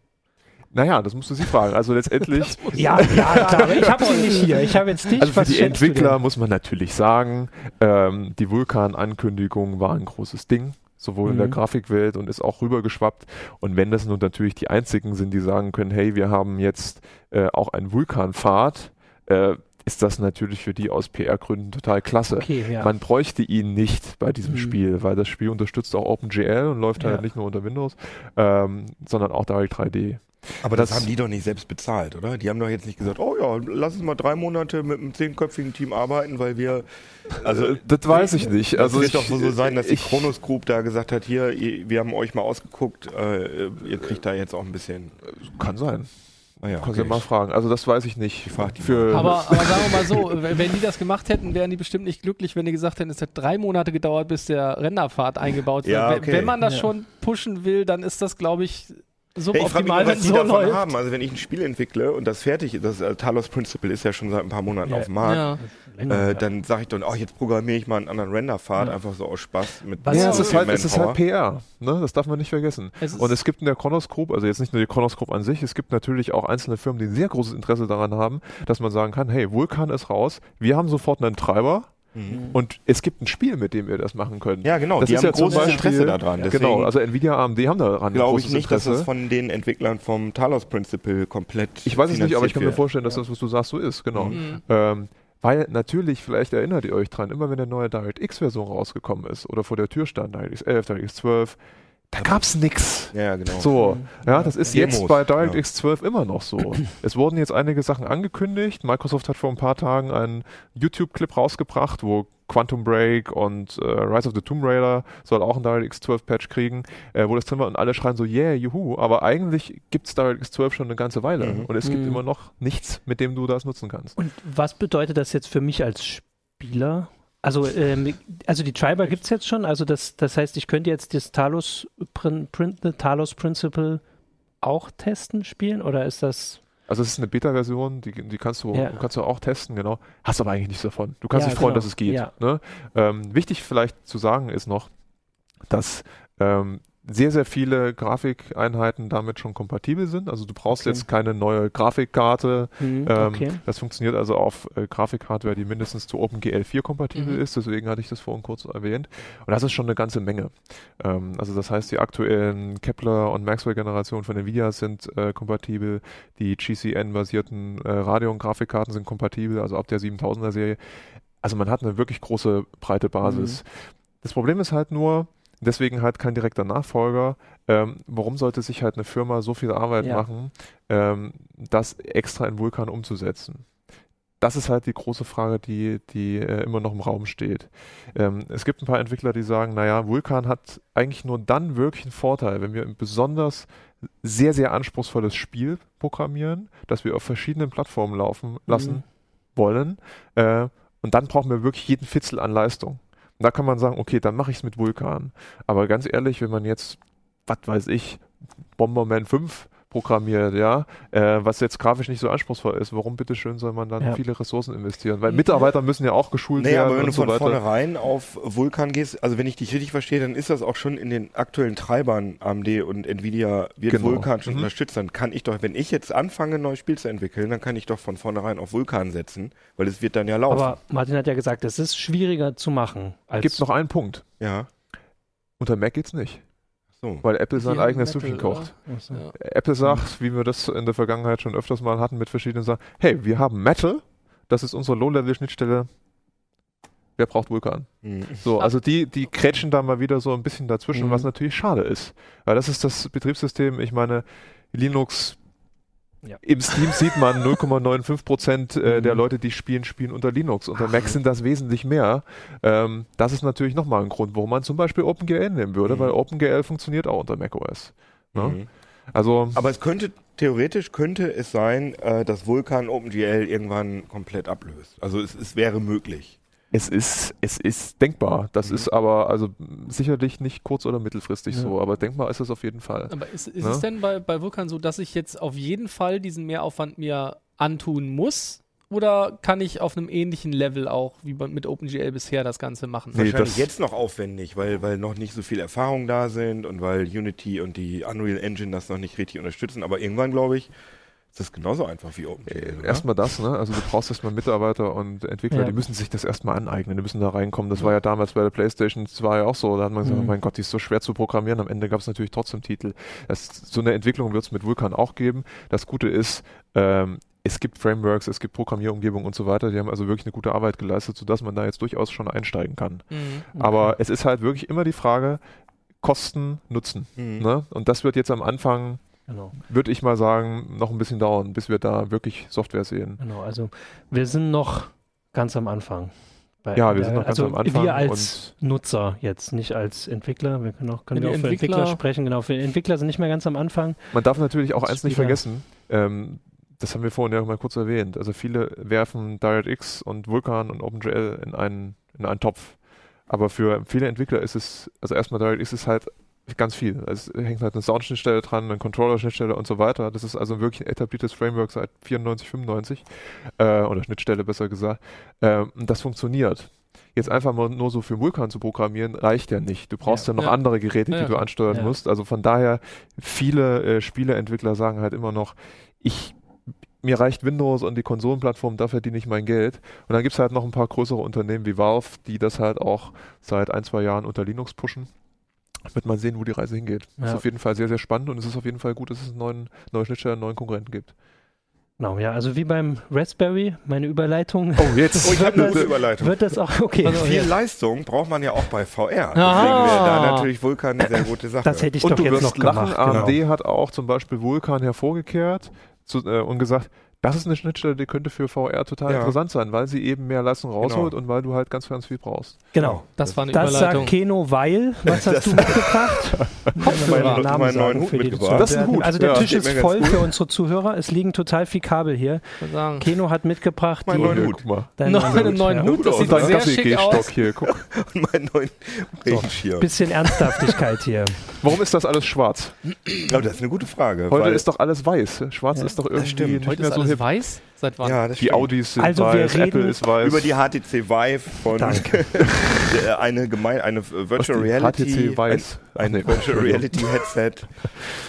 Naja, das musst du sie fragen. Also letztendlich.
ja, ja, klar, ich habe sie nicht hier. Ich habe jetzt dich.
Also für die Entwickler muss man natürlich sagen, ähm, die Vulkan-Ankündigung war ein großes Ding, sowohl in der
Mhm.
Grafikwelt und ist auch rübergeschwappt. Und wenn das nun natürlich die einzigen sind, die sagen können, hey, wir haben jetzt äh, auch einen Vulkanpfad, äh, ist das natürlich für die aus PR-Gründen total klasse.
Okay, ja.
Man bräuchte ihn nicht bei diesem
Mhm.
Spiel, weil das Spiel unterstützt auch OpenGL und läuft
Ja.
halt nicht nur unter Windows, ähm, sondern auch Direct 3D.
Aber das,
Das-
haben die doch nicht selbst bezahlt, oder? Die haben doch jetzt nicht gesagt, oh ja, lass uns mal drei Monate mit einem zehnköpfigen Team arbeiten, weil wir. Also,
Das weiß ich nicht.
also
Also
es wird doch so sein, dass die Kronos Group da gesagt hat, hier, ihr, wir haben euch mal ausgeguckt, äh, ihr kriegt da jetzt auch ein bisschen.
Kann sein.
Naja,
Kannst du mal fragen. Also das weiß ich nicht.
Ich frag die
Für,
Aber, aber sagen wir mal so, wenn die das gemacht hätten, wären die bestimmt nicht glücklich, wenn die gesagt hätten, es hat drei Monate gedauert, bis der Renderpfad eingebaut wird.
Ja,
Wenn-
okay.
Wenn man das
Ja.
schon pushen will, dann ist das, glaube ich,
Ja, ich frage mich,
wenn
was die
so
davon
läuft.
haben. Also wenn ich ein Spiel entwickle und das fertig ist, das äh, Talos Principle ist ja schon seit ein paar Monaten
Ja.
auf dem Markt,
Ja.
Äh, dann sage ich dann, oh, jetzt programmiere ich mal einen anderen Renderpfad,
Ja.
einfach so aus Spaß mit
Was-
ja, es ist halt, es ist halt. PR. Ne? Das darf man nicht vergessen.
Es
Und es gibt in der Kronos Group, also jetzt nicht nur die Kronos Group an sich, es gibt natürlich auch einzelne Firmen, die ein sehr großes Interesse daran haben, dass man sagen kann, hey, Vulkan ist raus, wir haben sofort einen Treiber
Mhm.
und es gibt ein Spiel, mit dem ihr das machen könnt.
Ja, genau,
Das
die
ist
haben
ja
großes
Beispiel-
Interesse daran. Deswegen
genau, also Nvidia, AMD haben daran
glaube ich
großes
nicht, dass
Interesse.
das von den Entwicklern vom Talos Principle komplett
ich weiß es nicht, aber ich kann mir vorstellen, dass das, was du sagst, so ist, genau.
Mhm.
Ähm, weil natürlich, vielleicht erinnert ihr euch dran, immer wenn eine neue DirectX-Version rausgekommen ist oder vor der Tür stand, DirectX 11, DirectX 12, da gab es nichts.
Ja, genau.
So, ja, das ist
Demos,
jetzt bei
ja.
DirectX 12 immer noch so. es wurden jetzt einige Sachen angekündigt. Microsoft hat vor ein paar Tagen einen YouTube-Clip rausgebracht, wo Quantum Break und äh, Rise of the Tomb Raider soll auch ein DirectX 12 Patch kriegen, äh, wo das drin war und alle schreien so, yeah, juhu, aber eigentlich gibt es DirectX 12 schon eine ganze Weile
Mhm.
und es gibt
Mhm.
immer noch nichts, mit dem du das nutzen kannst.
Und was bedeutet das jetzt für mich als Spieler? Also, ähm, also die Treiber gibt es jetzt schon. Also das, das heißt, ich könnte jetzt das Talos, Prin, Prin, Talos Principle auch testen, spielen? Oder ist das.
Also es ist eine Beta-Version, die, die kannst, du,
Ja.
kannst du auch testen, genau. Hast aber eigentlich nichts davon. Du kannst
Ja,
dich freuen,
genau.
dass es geht.
Ja.
Ne? Ähm, wichtig vielleicht zu sagen ist noch, dass ähm, sehr, sehr viele Grafikeinheiten damit schon kompatibel sind. Also du brauchst
Okay.
jetzt keine neue Grafikkarte.
Hm,
Ähm,
okay.
Das funktioniert also auf äh, Grafikhardware, die mindestens zu OpenGL 4 kompatibel
Mhm.
ist. Deswegen hatte ich das vorhin kurz erwähnt. Und das ist schon eine ganze Menge. Ähm, also das heißt, die aktuellen Kepler- und Maxwell-Generationen von NVIDIA sind äh, kompatibel. Die GCN-basierten äh, Radeon-Grafikkarten sind kompatibel, also ab der 7000er-Serie. Also man hat eine wirklich große, breite Basis. Das Problem ist halt nur, deswegen halt kein direkter Nachfolger. Ähm, warum sollte sich halt eine Firma so viel Arbeit
Ja.
machen, ähm, das extra in Vulkan umzusetzen? Das ist halt die große Frage, die, die äh, immer noch im Raum steht. Ähm, es gibt ein paar Entwickler, die sagen, naja, Vulkan hat eigentlich nur dann wirklich einen Vorteil, wenn wir ein besonders sehr, sehr anspruchsvolles Spiel programmieren, das wir auf verschiedenen Plattformen laufen lassen
Mhm.
wollen. Äh, und dann brauchen wir wirklich jeden Fitzel an Leistung. Da kann man sagen, okay, dann mache ich es mit Vulkan. Aber ganz ehrlich, wenn man jetzt, was weiß ich, Bomberman 5 programmiert, ja, äh, was jetzt grafisch nicht so anspruchsvoll ist, warum bitteschön soll man dann
Ja.
viele Ressourcen investieren? Weil Mitarbeiter müssen ja auch geschult
Nee,
werden
aber wenn
und
du
so
von
weiter.
vornherein auf Vulkan gehst, also wenn ich dich richtig verstehe, dann ist das auch schon in den aktuellen Treibern AMD und Nvidia wird
Genau.
Vulkan schon
Mhm.
unterstützt. Dann kann ich doch, wenn ich jetzt anfange, ein neues Spiel zu entwickeln, dann kann ich doch von vornherein auf Vulkan setzen, weil es wird dann ja laufen.
Aber Martin hat ja gesagt, es ist schwieriger zu machen. Als
Gibt noch einen Punkt.
ja,
Unter Mac geht's nicht,
so.
weil Apple sein eigenes Sushi kocht.
Achso.
Ja.
Apple sagt, wie wir das in der Vergangenheit schon öfters mal hatten mit verschiedenen Sachen, hey, wir haben Metal, das ist unsere Low-Level-Schnittstelle. Wer braucht Vulkan?
Mhm.
So, also die, die kretschen da mal wieder so ein bisschen dazwischen,
Mhm.
was natürlich schade ist. Weil das ist das Betriebssystem, ich meine, Linux
Ja.
im Steam sieht man 0,95 Prozent äh, der
Mhm.
Leute, die spielen, spielen unter Linux. Unter Mac sind das wesentlich mehr. Ähm, das ist natürlich nochmal ein Grund, warum man zum Beispiel OpenGL nehmen würde,
Mhm.
weil OpenGL funktioniert auch unter macOS. Ne?
Mhm.
Also
Aber es könnte, theoretisch könnte es sein, äh, dass Vulkan OpenGL irgendwann komplett ablöst. Also es, es wäre möglich.
Es ist, es ist denkbar. Das
Mhm.
ist aber also sicherlich nicht kurz- oder mittelfristig
Ja.
so, aber denkbar ist es auf jeden Fall.
Aber ist, ist
Ne?
es denn bei, bei Vulkan so, dass ich jetzt auf jeden Fall diesen Mehraufwand mir antun muss? Oder kann ich auf einem ähnlichen Level auch wie mit OpenGL bisher das Ganze machen?
Nee,
Wahrscheinlich
das-
jetzt noch aufwendig, weil, weil noch nicht so viel Erfahrung da sind und weil Unity und die Unreal Engine das noch nicht richtig unterstützen. Aber irgendwann, glaube ich, ist das genauso einfach wie OpenGL.
Äh? Erstmal das, ne? Also du brauchst erstmal Mitarbeiter und Entwickler,
Ja.
die müssen sich das erstmal aneignen, die müssen da reinkommen. Das war ja damals bei der Playstation 2 auch so. Da hat man gesagt,
Mhm.
oh mein Gott, die ist so schwer zu programmieren. Am Ende gab es natürlich trotzdem Titel. Das, so eine Entwicklung wird es mit Vulkan auch geben. Das Gute ist, ähm, es gibt Frameworks, es gibt Programmierumgebungen und so weiter. Die haben also wirklich eine gute Arbeit geleistet, sodass man da jetzt durchaus schon einsteigen kann.
Mhm.
Aber es ist halt wirklich immer die Frage, Kosten, Nutzen.
Mhm.
Ne? Und das wird jetzt am Anfang,
Genau,
würde ich mal sagen, noch ein bisschen dauern, bis wir da wirklich Software sehen.
genau. Also wir sind noch ganz am Anfang. Bei
Ja, wir sind noch ganz
also
am Anfang
Wir als Nutzer jetzt, nicht als Entwickler. Wir können auch, können
Ja,
wir auch für Entwickler
Entwickler-
sprechen. Genau, für Entwickler sind nicht mehr ganz am Anfang.
Man darf natürlich auch eins nicht vergessen, ähm, das haben wir vorhin ja mal kurz erwähnt. Also viele werfen DirectX und Vulkan und OpenGL in einen, in einen Topf. Aber für viele Entwickler ist es, also erstmal DirectX ist halt ganz viel. Es hängt halt eine Soundschnittstelle dran, eine Controller-Schnittstelle und so weiter. Das ist also wirklich ein etabliertes Framework seit 94, 95 äh, oder Schnittstelle besser gesagt. Ähm, und das funktioniert. Jetzt einfach mal nur so für Vulkan zu programmieren, reicht ja nicht. Du brauchst ja,
Ja.
noch
Ja.
andere Geräte,
Ja,
die du ansteuern
Ja.
musst. Also von daher, viele äh, Spieleentwickler sagen halt immer noch, ich mir reicht Windows und die Konsolenplattform, da verdiene ich mein Geld. Und dann gibt es halt noch ein paar größere Unternehmen wie Valve, die das halt auch seit ein, zwei Jahren unter Linux pushen. Wird man sehen, wo die Reise hingeht.
Ja.
Ist auf jeden Fall sehr, sehr spannend und es ist auf jeden Fall gut, dass es einen neuen, neue Schnittstelle, einen neuen Konkurrenten gibt.
Genau, ja, also wie beim Raspberry, meine Überleitung.
Oh, jetzt.
Oh, ich habe eine gute Überleitung.
Wird das auch, okay.
Also,
Viel
ja.
Leistung braucht man ja auch bei VR. Deswegen
Aha.
wäre da natürlich Vulkan eine sehr gute Sache.
Das hätte ich
Und
doch
du
jetzt
wirst
noch
lachen,
gemacht.
AMD
Genau.
hat auch zum Beispiel Vulkan hervorgekehrt zu, äh, und gesagt, das ist eine Schnittstelle, die könnte für VR total
Ja.
interessant sein, weil sie eben mehr Leistung rausholt und weil du halt ganz, ganz viel brauchst.
genau.
Das war eine
Das
Überleitung.
sagt Keno Weil. Was hast du mitgebracht?
Meinen-
Namen
meinen neuen Hut mitgebracht.
Das ist ein Hut,
Also der
ja.
Tisch ist voll für unsere Zuhörer. Es liegen total viel Kabel hier. Keno hat mitgebracht
Mein
die-
neuen Hut.
deinen
Noch einen neuen
ja.
Hut, das sieht sehr schick aus.
hier, guck.
Und meinen neuen Regenschirm.
Bisschen Ernsthaftigkeit hier.
Warum ist das alles schwarz?
Aber das ist eine gute Frage.
Heute ist doch alles weiß. Schwarz ist doch irgendwie
stimmt.
nicht
Heute
mehr so hip.
weiß? Seit wann?
ja, das
Die
stimmt.
Audis sind
Also wir
weiß,
reden
Apple ist weiß.
über die HTC Vive von eine gemein, eine Virtual Reality,
HTC Weiß.
ein, ein Virtual. Reality Headset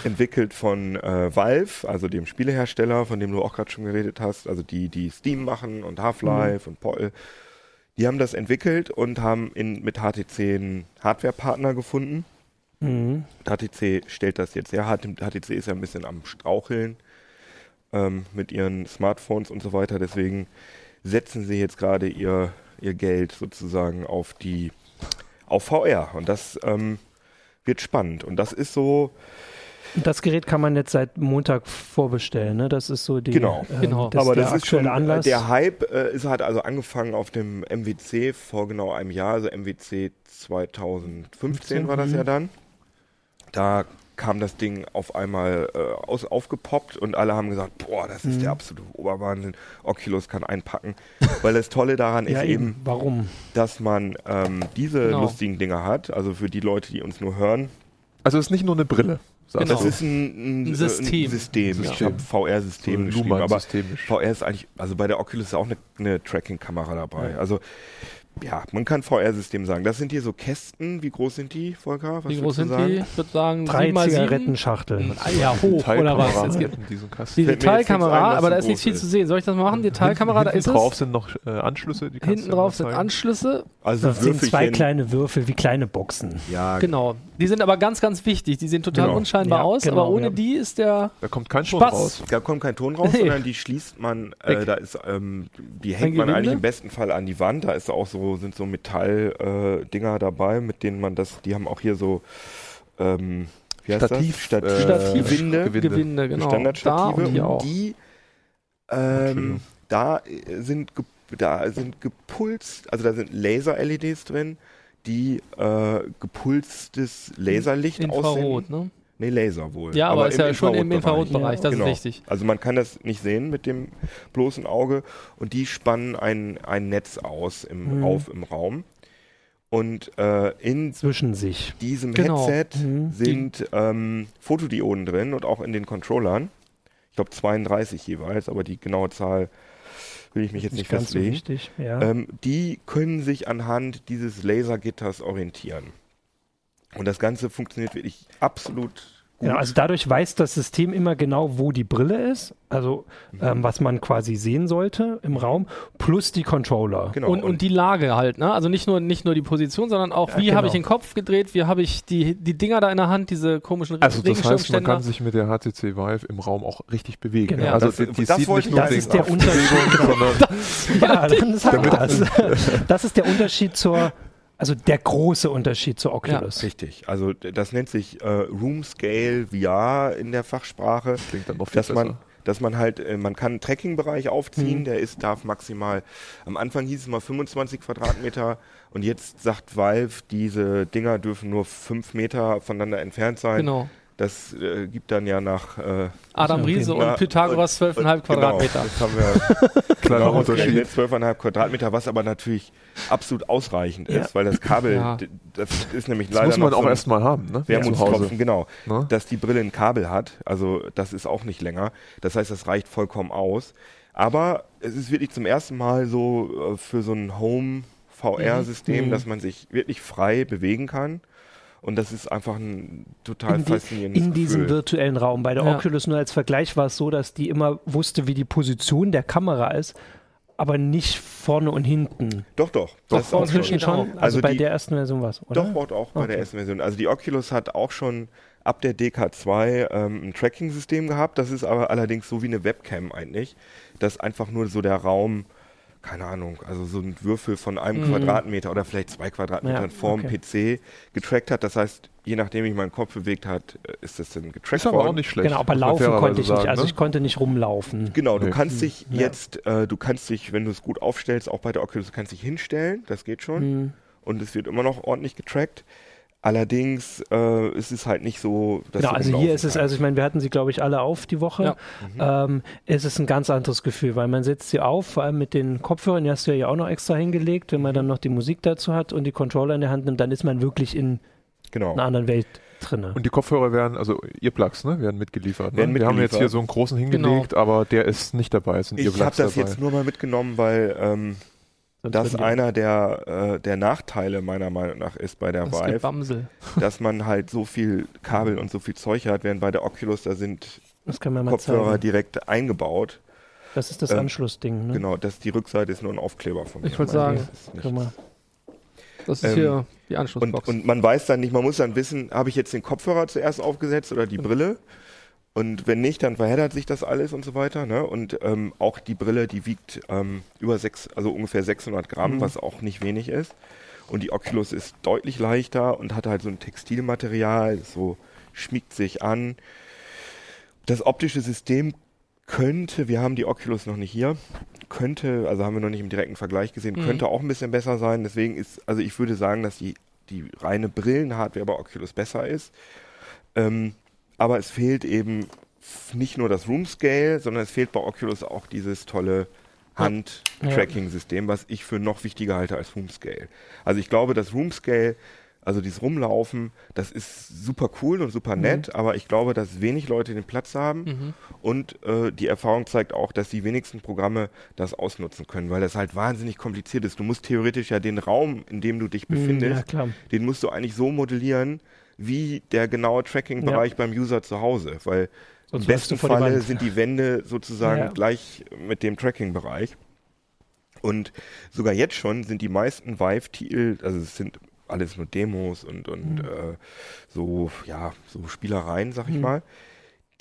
entwickelt von äh, Valve, also dem Spielehersteller, von dem du auch gerade schon geredet hast, also die die Steam machen und Half-Life und Portal. Die haben das entwickelt und haben in, mit HTC einen Hardware-Partner gefunden.
Mhm.
HTC stellt das jetzt her. HTC ist ja ein bisschen am Straucheln ähm, mit ihren Smartphones und so weiter. Deswegen setzen sie jetzt gerade ihr, ihr Geld sozusagen auf die auf VR. Und das ähm, wird spannend. Und das ist so,
Das Gerät kann man jetzt seit Montag vorbestellen. Ne? Das ist so die.
Genau.
ähm,
Genau.
Das
aber das ist schon,
Anlass.
der Hype äh, ist halt also angefangen auf dem MWC vor genau einem Jahr, also MWC 2015 war das ja dann. Da kam das Ding auf einmal äh, aus, aufgepoppt und alle haben gesagt, boah, das ist
Mhm.
der absolute Oberwahnsinn. Oculus kann einpacken. Weil das Tolle daran
ja,
ist
eben.
eben,
Warum?
dass man ähm, diese
Genau.
lustigen Dinger hat. Also für die Leute, die uns nur hören,
Also es ist nicht nur eine Brille.
Genau.
das
du.
ist ein, ein,
Ein System.
Ein System. Ich habe VR-System
So
geschrieben, aber. VR ist eigentlich, also bei der Oculus ist auch eine, eine Tracking-Kamera dabei. Also ja, man kann VR-System sagen. Das sind hier so Kästen. Wie groß sind die, Volker? Was
Wie groß sind
sagen?
die? Ich würde sagen,
Drei
7 mal 7.
Zigarettenschachteln.
Ah, ja, hoch, oder was?
Diesem Kasten.
die Detailkamera, aber
so
da ist nicht viel
ist.
zu sehen. Soll ich das mal machen? Detailkamera, da
hinten
ist
drauf
es.
sind noch äh, Anschlüsse. Die kannst
Hinten drauf sind. Anschlüsse.
Also
Das sind zwei kleine Würfel, wie kleine Boxen.
Ja,
Genau. Die sind aber ganz, ganz wichtig. Die sehen total
Genau.
unscheinbar
Ja,
aus,
genau,
aber ohne
ja.
die ist der
Da kommt kein Ton
Spaß.
raus.
Da kommt kein Ton raus, sondern die schließt man, äh, da ist, ähm, die hängt man eigentlich im besten Fall an die Wand. Da ist auch so, sind so Metall-Dinger äh, Dinger dabei, mit denen man das, die haben auch hier so, ähm, wie heißt
Stativ,
das? Stativ,
äh,
Stativ.
Gewinde,
Gewinde.
Gewinde, genau. Da
Standardstative
und hier
und
auch.
die, ähm, da äh, sind, da sind gepulst, also da sind Laser-LEDs drin, die äh, gepulstes Laserlicht
Infrarot,
aussenden.
ne?
Nee, Laser wohl.
Ja, aber, ist ja schon im
Infrarotbereich.
Infrarotbereich, das
Genau.
ist wichtig.
Also man kann das nicht sehen mit dem bloßen Auge und die spannen ein, ein Netz aus im,
Mhm.
auf im Raum. Und äh, in
Zwischen sich.
diesem
Genau.
Headset
Mhm.
sind ähm, Fotodioden drin und auch in den Controllern. Ich glaube 32 jeweils, aber die genaue Zahl will ich mich jetzt nicht,
ganz so
festlegen.
wichtig. Ja.
Ähm, die können sich anhand dieses Lasergitters orientieren. Und das Ganze funktioniert wirklich absolut gut.
Genau, also dadurch weiß das System immer genau, wo die Brille ist, also
Mhm.
ähm, was man quasi sehen sollte im Raum, plus die Controller.
genau.
Und, und die Lage halt, ne? Also nicht nur, nicht nur die Position, sondern auch,
Ja,
wie
genau.
habe ich den Kopf gedreht, wie habe ich die, die Dinger da in der Hand, diese komischen
Also das heißt, man kann sich mit der HTC Vive im Raum auch richtig bewegen.
Genau.
Also
Das-
die, die
das
sieht nicht
ich-
nur
das
den
ist der Unterschied.
sondern
Ja, dann sag das. Das ist der Unterschied zur, also der große Unterschied zur Oculus.
Richtig. Also das nennt sich äh, Room Scale VR in der Fachsprache,
klingt dann noch viel
dass man,
besser.
dass man halt, äh, man kann einen Tracking-Bereich aufziehen,
Mhm.
der ist, darf maximal, am Anfang hieß es mal 25 Quadratmeter und jetzt sagt Valve, diese Dinger dürfen nur 5 Meter voneinander entfernt sein.
Genau.
Das äh, gibt dann ja nach äh,
Adam. Riese und Pythagoras 12,5
genau,
Quadratmeter.
Das haben wir
Kleiner
genau
Unterschied.
ausgerechnet, 12,5 Quadratmeter, was aber natürlich absolut ausreichend
Ja.
ist, weil das Kabel,
Ja.
das ist nämlich
Das
leider
muss man
noch
auch
so
erstmal haben, ne?
Wermutstropfen, genau.
Ne?
dass die Brille ein Kabel hat. Also das ist auch nicht länger. Das heißt, das reicht vollkommen aus. Aber es ist wirklich zum ersten Mal so äh, für so ein Home-VR-System,
Mhm.
dass man sich wirklich frei bewegen kann. Und das ist einfach ein total
In, die,
faszinierendes
in diesem
Gefühl.
virtuellen Raum. Bei der
Ja.
Oculus nur als Vergleich war es so, dass die immer wusste, wie die Position der Kamera ist, aber nicht vorne und hinten.
Doch, doch.
Doch,
das ist auch
vorne
Inzwischen schon. Also,
Also
bei
die-
der ersten Version war es, oder?
Doch, auch bei der
Okay.
ersten Version. Also die Oculus hat auch schon ab der DK2 ähm, ein Tracking-System gehabt. Das ist aber allerdings so wie eine Webcam eigentlich, dass einfach nur so der Raum keine Ahnung, also so ein Würfel von einem
Mhm.
Quadratmeter oder vielleicht zwei Quadratmetern
Ja,
vorm
okay.
PC getrackt hat. Das heißt, je nachdem ich meinen Kopf bewegt hat, äh, ist das dann getrackt
Ist aber auch
worden.
nicht schlecht.
Genau, aber laufen konnte ich nicht.
sagen,
Also
ne?
ich konnte nicht rumlaufen.
Genau, du
Nee.
kannst dich
Ja.
jetzt, äh, du kannst dich, wenn du es gut aufstellst, auch bei der Oculus, du kannst dich hinstellen, das geht schon.
Mhm.
Und es wird immer noch ordentlich getrackt. Allerdings äh, ist es halt nicht so, dass
Genau, also hier ist es, also ich meine, wir hatten sie, glaube ich, alle auf die Woche.
Ja.
Ähm, es ist ein ganz anderes Gefühl, weil man setzt sie auf, vor allem mit den Kopfhörern, die hast du ja auch noch extra hingelegt, wenn man dann noch die Musik dazu hat und die Controller in der Hand nimmt, dann ist man wirklich in
genau.
einer anderen Welt drin.
Und die Kopfhörer werden, also Earplugs, ne, werden mitgeliefert. Ne?
Werden
Wir haben jetzt
mitgeliefert.
hier so einen großen hingelegt, aber der ist nicht dabei. Es sind
Ich habe das
dabei.
jetzt nur mal mitgenommen, weil ähm, das einer der, äh, der Nachteile meiner Meinung nach ist bei der
Das
Vive,
Gebamsel.
dass man halt so viel Kabel und so viel Zeug hat, während bei der Oculus da sind Kopfhörer
zeigen.
direkt eingebaut.
Das ist das
ähm,
Anschlussding. Ne?
Genau, das die Rückseite ist nur ein Aufkleber von mir.
Ich wollte sagen,
das ist.
Das
Ähm,
hier die
Und,
Anschlussbox.
und man weiß dann nicht, man muss dann wissen, habe ich jetzt den Kopfhörer zuerst aufgesetzt oder die Brille? Und wenn nicht, dann verheddert sich das alles und so weiter. Ne? Und ähm, auch die Brille, die wiegt ähm, über sechs, also ungefähr 600 Gramm,
Mhm.
was auch nicht wenig ist. Und die Oculus ist deutlich leichter und hat halt so ein Textilmaterial, so schmiegt sich an. Das optische System könnte, wir haben die Oculus noch nicht hier, könnte, also haben wir noch nicht im direkten Vergleich gesehen,
Mhm.
könnte auch ein bisschen besser sein. Deswegen ist, also ich würde sagen, dass die, die reine Brillenhardware bei Oculus besser ist. Ähm, aber es fehlt eben nicht nur das Room Scale, sondern es fehlt bei Oculus auch dieses tolle Hand-Tracking-System, was ich für noch wichtiger halte als Room Scale. Also ich glaube, das Room Scale, also dieses Rumlaufen, das ist super cool und super nett, aber ich glaube, dass wenig Leute den Platz haben
Mhm.
und äh, die Erfahrung zeigt auch, dass die wenigsten Programme das ausnutzen können, weil das halt wahnsinnig kompliziert ist. Du musst theoretisch ja den Raum, in dem du dich
Mhm,
befindest,
Ja,
den musst du eigentlich so modellieren, wie der genaue Tracking-Bereich beim User zu Hause, weil
Sonst
im besten
die
Falle
Wand.
sind die Wände sozusagen
Ja.
gleich mit dem Tracking-Bereich. Und sogar jetzt schon sind die meisten Vive-Titel, also es sind alles nur Demos und, und
Mhm.
äh, so, ja, so Spielereien, sag ich
Mhm.
mal.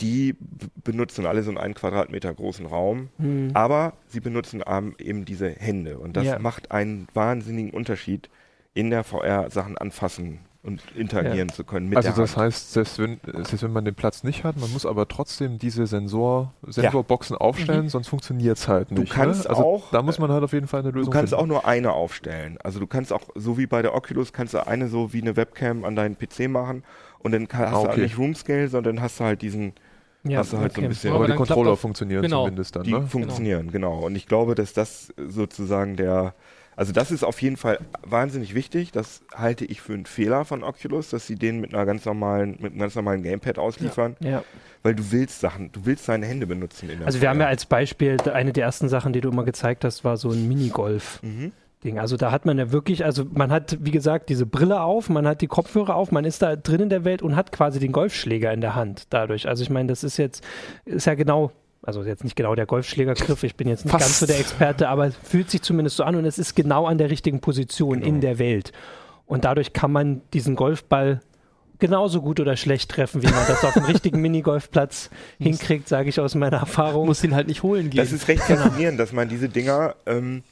Die benutzen alle so einen einen Quadratmeter großen Raum,
Hm.
aber sie benutzen eben diese Hände. Und das
Ja.
macht einen wahnsinnigen Unterschied in der VR Sachen anfassen und interagieren zu können mit
Also
der
das
Hand.
heißt, selbst wenn, selbst wenn man den Platz nicht hat, man muss aber trotzdem diese Sensor, Sensorboxen aufstellen, sonst funktioniert es halt
Mhm. Du
nicht.
kannst
ne? also
auch,
Da muss man halt auf jeden Fall eine
Du
Lösung
kannst auch
finden.
nur eine aufstellen. Also du kannst auch, so wie bei der Oculus, kannst du eine so wie eine Webcam an deinen PC machen und dann hast
Ah,
du
okay.
nicht Room Scale, sondern hast du halt diesen,
Ja,
hast du halt so ein bisschen-
aber
Aber
die
dann
Controller funktionieren
genau.
zumindest dann.
die
Ne?
funktionieren, genau. Und ich glaube, dass das sozusagen der, also das ist auf jeden Fall wahnsinnig wichtig. Das halte ich für einen Fehler von Oculus, dass sie den mit einer ganz normalen, mit einem ganz normalen Gamepad ausliefern,
Ja.
weil du willst Sachen, du willst deine Hände benutzen in der
Also wir haben ja als Beispiel, eine der ersten Sachen, die du immer gezeigt hast, war so ein Minigolf.
Mhm.
Also da hat man ja wirklich, also man hat, wie gesagt, diese Brille auf, man hat die Kopfhörer auf, man ist da drin in der Welt und hat quasi den Golfschläger in der Hand dadurch. Also ich meine, das ist jetzt, ist ja genau, also jetzt nicht genau der Golfschlägergriff, ich bin jetzt nicht
Fast.
ganz so der Experte, aber es fühlt sich zumindest so an und es ist genau an der richtigen Position
Genau.
in der Welt. Und dadurch kann man diesen Golfball genauso gut oder schlecht treffen, wie man das auf dem richtigen Minigolfplatz hinkriegt, sage ich aus meiner Erfahrung.
muss ihn halt nicht holen gehen.
Das ist recht faszinierend, dass man diese Dinger, ähm,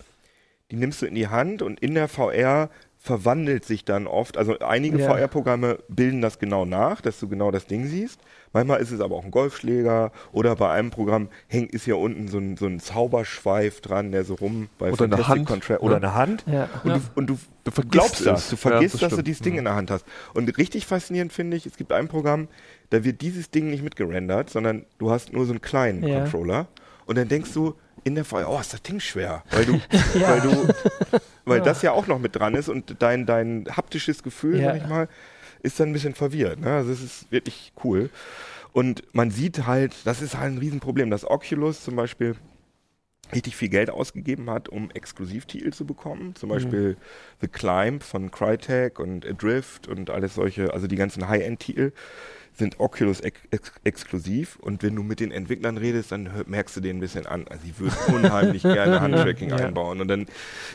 die nimmst du in die Hand und in der VR verwandelt sich dann oft, also einige
Ja.
VR-Programme bilden das genau nach, dass du genau das Ding siehst. Manchmal ist es aber auch ein Golfschläger oder bei einem Programm hängt ist hier unten so ein, so ein Zauberschweif dran, der so rum bei
Oder eine
Fantastic
Hand,
Contra- oder eine Hand.
ja.
Und,
Ja.
du, und du,
Du vergisst
glaubst
es.
das. Du
Ja,
vergisst,
das
dass du dieses Ding
Mhm.
in der Hand hast. Und richtig faszinierend finde ich, es gibt ein Programm, da wird dieses Ding nicht mitgerendert, sondern du hast nur so einen kleinen
Ja.
Controller. Und dann denkst du in der VR, oh, ist das Ding schwer. Weil du,
Ja.
weil du, weil
Ja.
das ja auch noch mit dran ist und dein, dein haptisches Gefühl,
Ja.
sag ich mal, ist dann ein bisschen verwirrt. Ne? Also es ist wirklich cool. Und man sieht halt, das ist halt ein Riesenproblem, dass Oculus zum Beispiel richtig viel Geld ausgegeben hat, um Exklusivtitel zu bekommen. Zum Beispiel The Climb von Crytek und Adrift und alles solche, also die ganzen High-End-Titel sind Oculus ex ex exklusiv und wenn du mit den Entwicklern redest, dann merkst du denen ein bisschen an. Also die würden unheimlich gerne Handtracking
Ja.
einbauen und dann,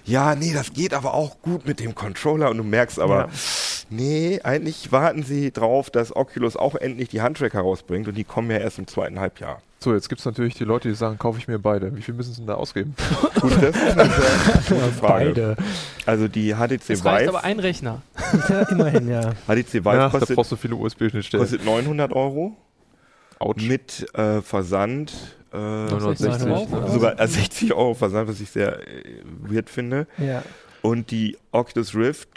ja, nee, das geht aber auch gut mit dem Controller und du merkst aber, Nee, eigentlich warten sie drauf, dass Oculus auch endlich die Handtracker rausbringt und die kommen ja erst im zweiten Halbjahr.
So, jetzt gibt es natürlich die Leute, die sagen, kaufe ich mir beide. Wie viel müssen sie denn da ausgeben?
Gut, das ist eine sehr gute Frage.
Beide.
Also die HTC
Es reicht aber
Vive,
ein Rechner.
Ja, immerhin, ja.
HTC Vive
Ja, da
kostet,
brauchst du viele USB-Schnittstellen.
kostet 900 Euro
Autsch.
mit äh, Versand. Äh,
960.
Euro.
sogar äh, 60 Euro Versand, was ich sehr äh, weird finde.
ja.
Und die Oculus Rift,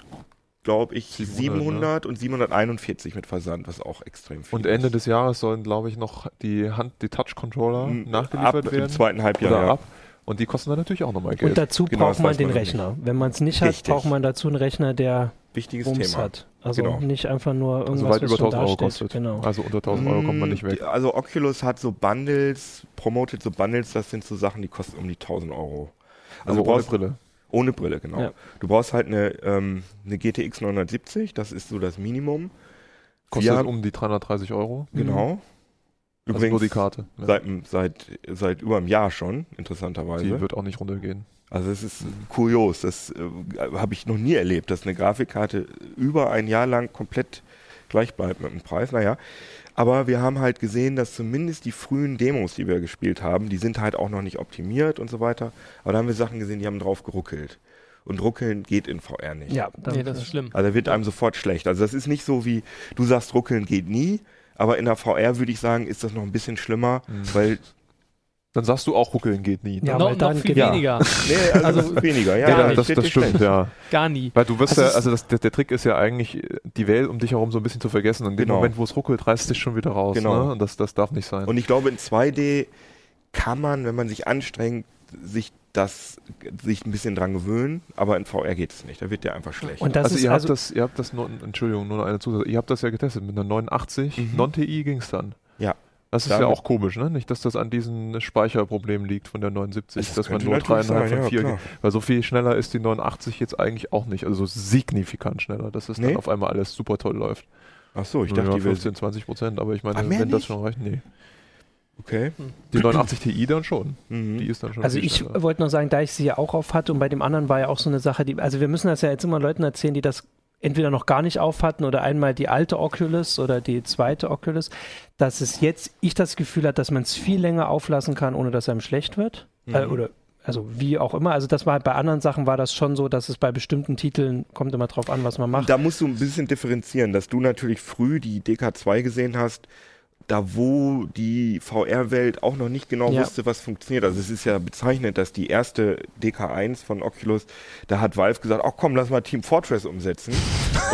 glaube ich, 700,
700,
und 741 mit Versand, was auch extrem viel
Und Ende des Jahres sollen, glaube ich, noch die Hand, die Touch-Controller
ist.
nachgeliefert
ab
werden.
im zweiten Halbjahr.
oder
ja.
ab. Und die kosten dann natürlich auch nochmal Geld.
Und dazu
Genau,
braucht man den
man
Rechner. Wenn man es nicht hat,
Richtig.
braucht man dazu einen Rechner, der
Wichtiges
Bums
Thema.
hat. Also
Genau.
nicht einfach nur
also
irgendwas,
weit
was
über
schon
1000 Euro kostet.
Genau.
Also unter 1000 Euro kommt man nicht
Mm,
weg.
Also Oculus hat so Bundles, promotet so Bundles, das sind so Sachen, die kosten um die 1000 Euro. Also
Also
brauchst,
Brille.
Ohne Brille, genau.
Ja.
Du brauchst halt eine, ähm, eine GTX 970, das ist so das Minimum.
Kostet
haben-
um die 330 Euro.
Genau.
Also nur die Karte. ne?
seit, seit, seit über einem Jahr schon, interessanterweise.
Die wird auch nicht runtergehen.
Also es ist kurios, das äh, habe ich noch nie erlebt, dass eine Grafikkarte über ein Jahr lang komplett gleich bleibt mit dem Preis. Naja, aber wir haben halt gesehen, dass zumindest die frühen Demos, die wir gespielt haben, die sind halt auch noch nicht optimiert und so weiter. Aber da haben wir Sachen gesehen, die haben drauf geruckelt. Und ruckeln geht in VR nicht.
Ja, dann
Nee, das ist schlimm.
Also da wird einem sofort schlecht. Also das ist nicht so wie, du sagst, ruckeln geht nie, aber in der VR würde ich sagen, ist das noch ein bisschen schlimmer,
Mhm.
weil,
Dann sagst du auch, ruckeln geht nie.
Ja,
noch,
weil dann
noch viel
geht- ja.
weniger.
nee, also,
Also,
weniger. Ja,
gar
Ja, das, das stimmt, ja.
Gar nie.
Weil du wirst
Also
ja, also das, der, der Trick ist ja eigentlich, die Welt um dich herum so ein bisschen zu vergessen. Und in dem
Genau.
Moment, wo es ruckelt, reißt es dich schon wieder raus.
Genau.
Ne? Und das, das darf nicht sein.
Und ich glaube, in 2D kann man, wenn man sich anstrengt, sich das sich ein bisschen dran gewöhnen, aber in VR geht es nicht. Da wird der einfach schlecht.
Und das
also
ist
ihr habt
also,
das, ihr habt das, nur, Entschuldigung, nur noch eine Zusatz, ihr habt das ja getestet mit einer 89,
Mhm.
Non-TI ging es dann.
Ja.
Das ist ja auch komisch, ne? Nicht, dass das an diesen Speicherproblemen liegt von der 79,
Das
dass man nur dreieinhalb von
ja,
vier,
klar.
weil so viel schneller ist die 89 jetzt eigentlich auch nicht, also so signifikant schneller, dass es
Nee?
dann auf einmal alles super toll läuft.
Ach so, ich
Nur
dachte, die wäre
15, 20 Prozent, aber ich meine,
Ach,
wenn das
nicht?
schon reicht, nee.
okay.
Die 89 Ti dann schon.
Mhm.
Die ist dann schon
also ich wollte noch sagen, da ich sie ja auch auf hatte und bei dem anderen war ja auch so eine Sache, die, also wir müssen das ja jetzt immer Leuten erzählen, die das entweder noch gar nicht auf hatten oder einmal die alte Oculus oder die zweite Oculus, dass es jetzt ich das Gefühl hat, dass man es viel länger auflassen kann, ohne dass einem schlecht wird. Äh,
Mhm.
oder also wie auch immer. Also das war halt bei anderen Sachen war das schon so, dass es bei bestimmten Titeln kommt immer drauf an, was man macht.
Da musst du ein bisschen differenzieren, dass du natürlich früh die DK2 gesehen hast, da wo die VR-Welt auch noch nicht genau
Ja.
wusste, was funktioniert. Also es ist ja bezeichnend, dass die erste DK1 von Oculus, da hat Valve gesagt, ach komm, lass mal Team Fortress umsetzen.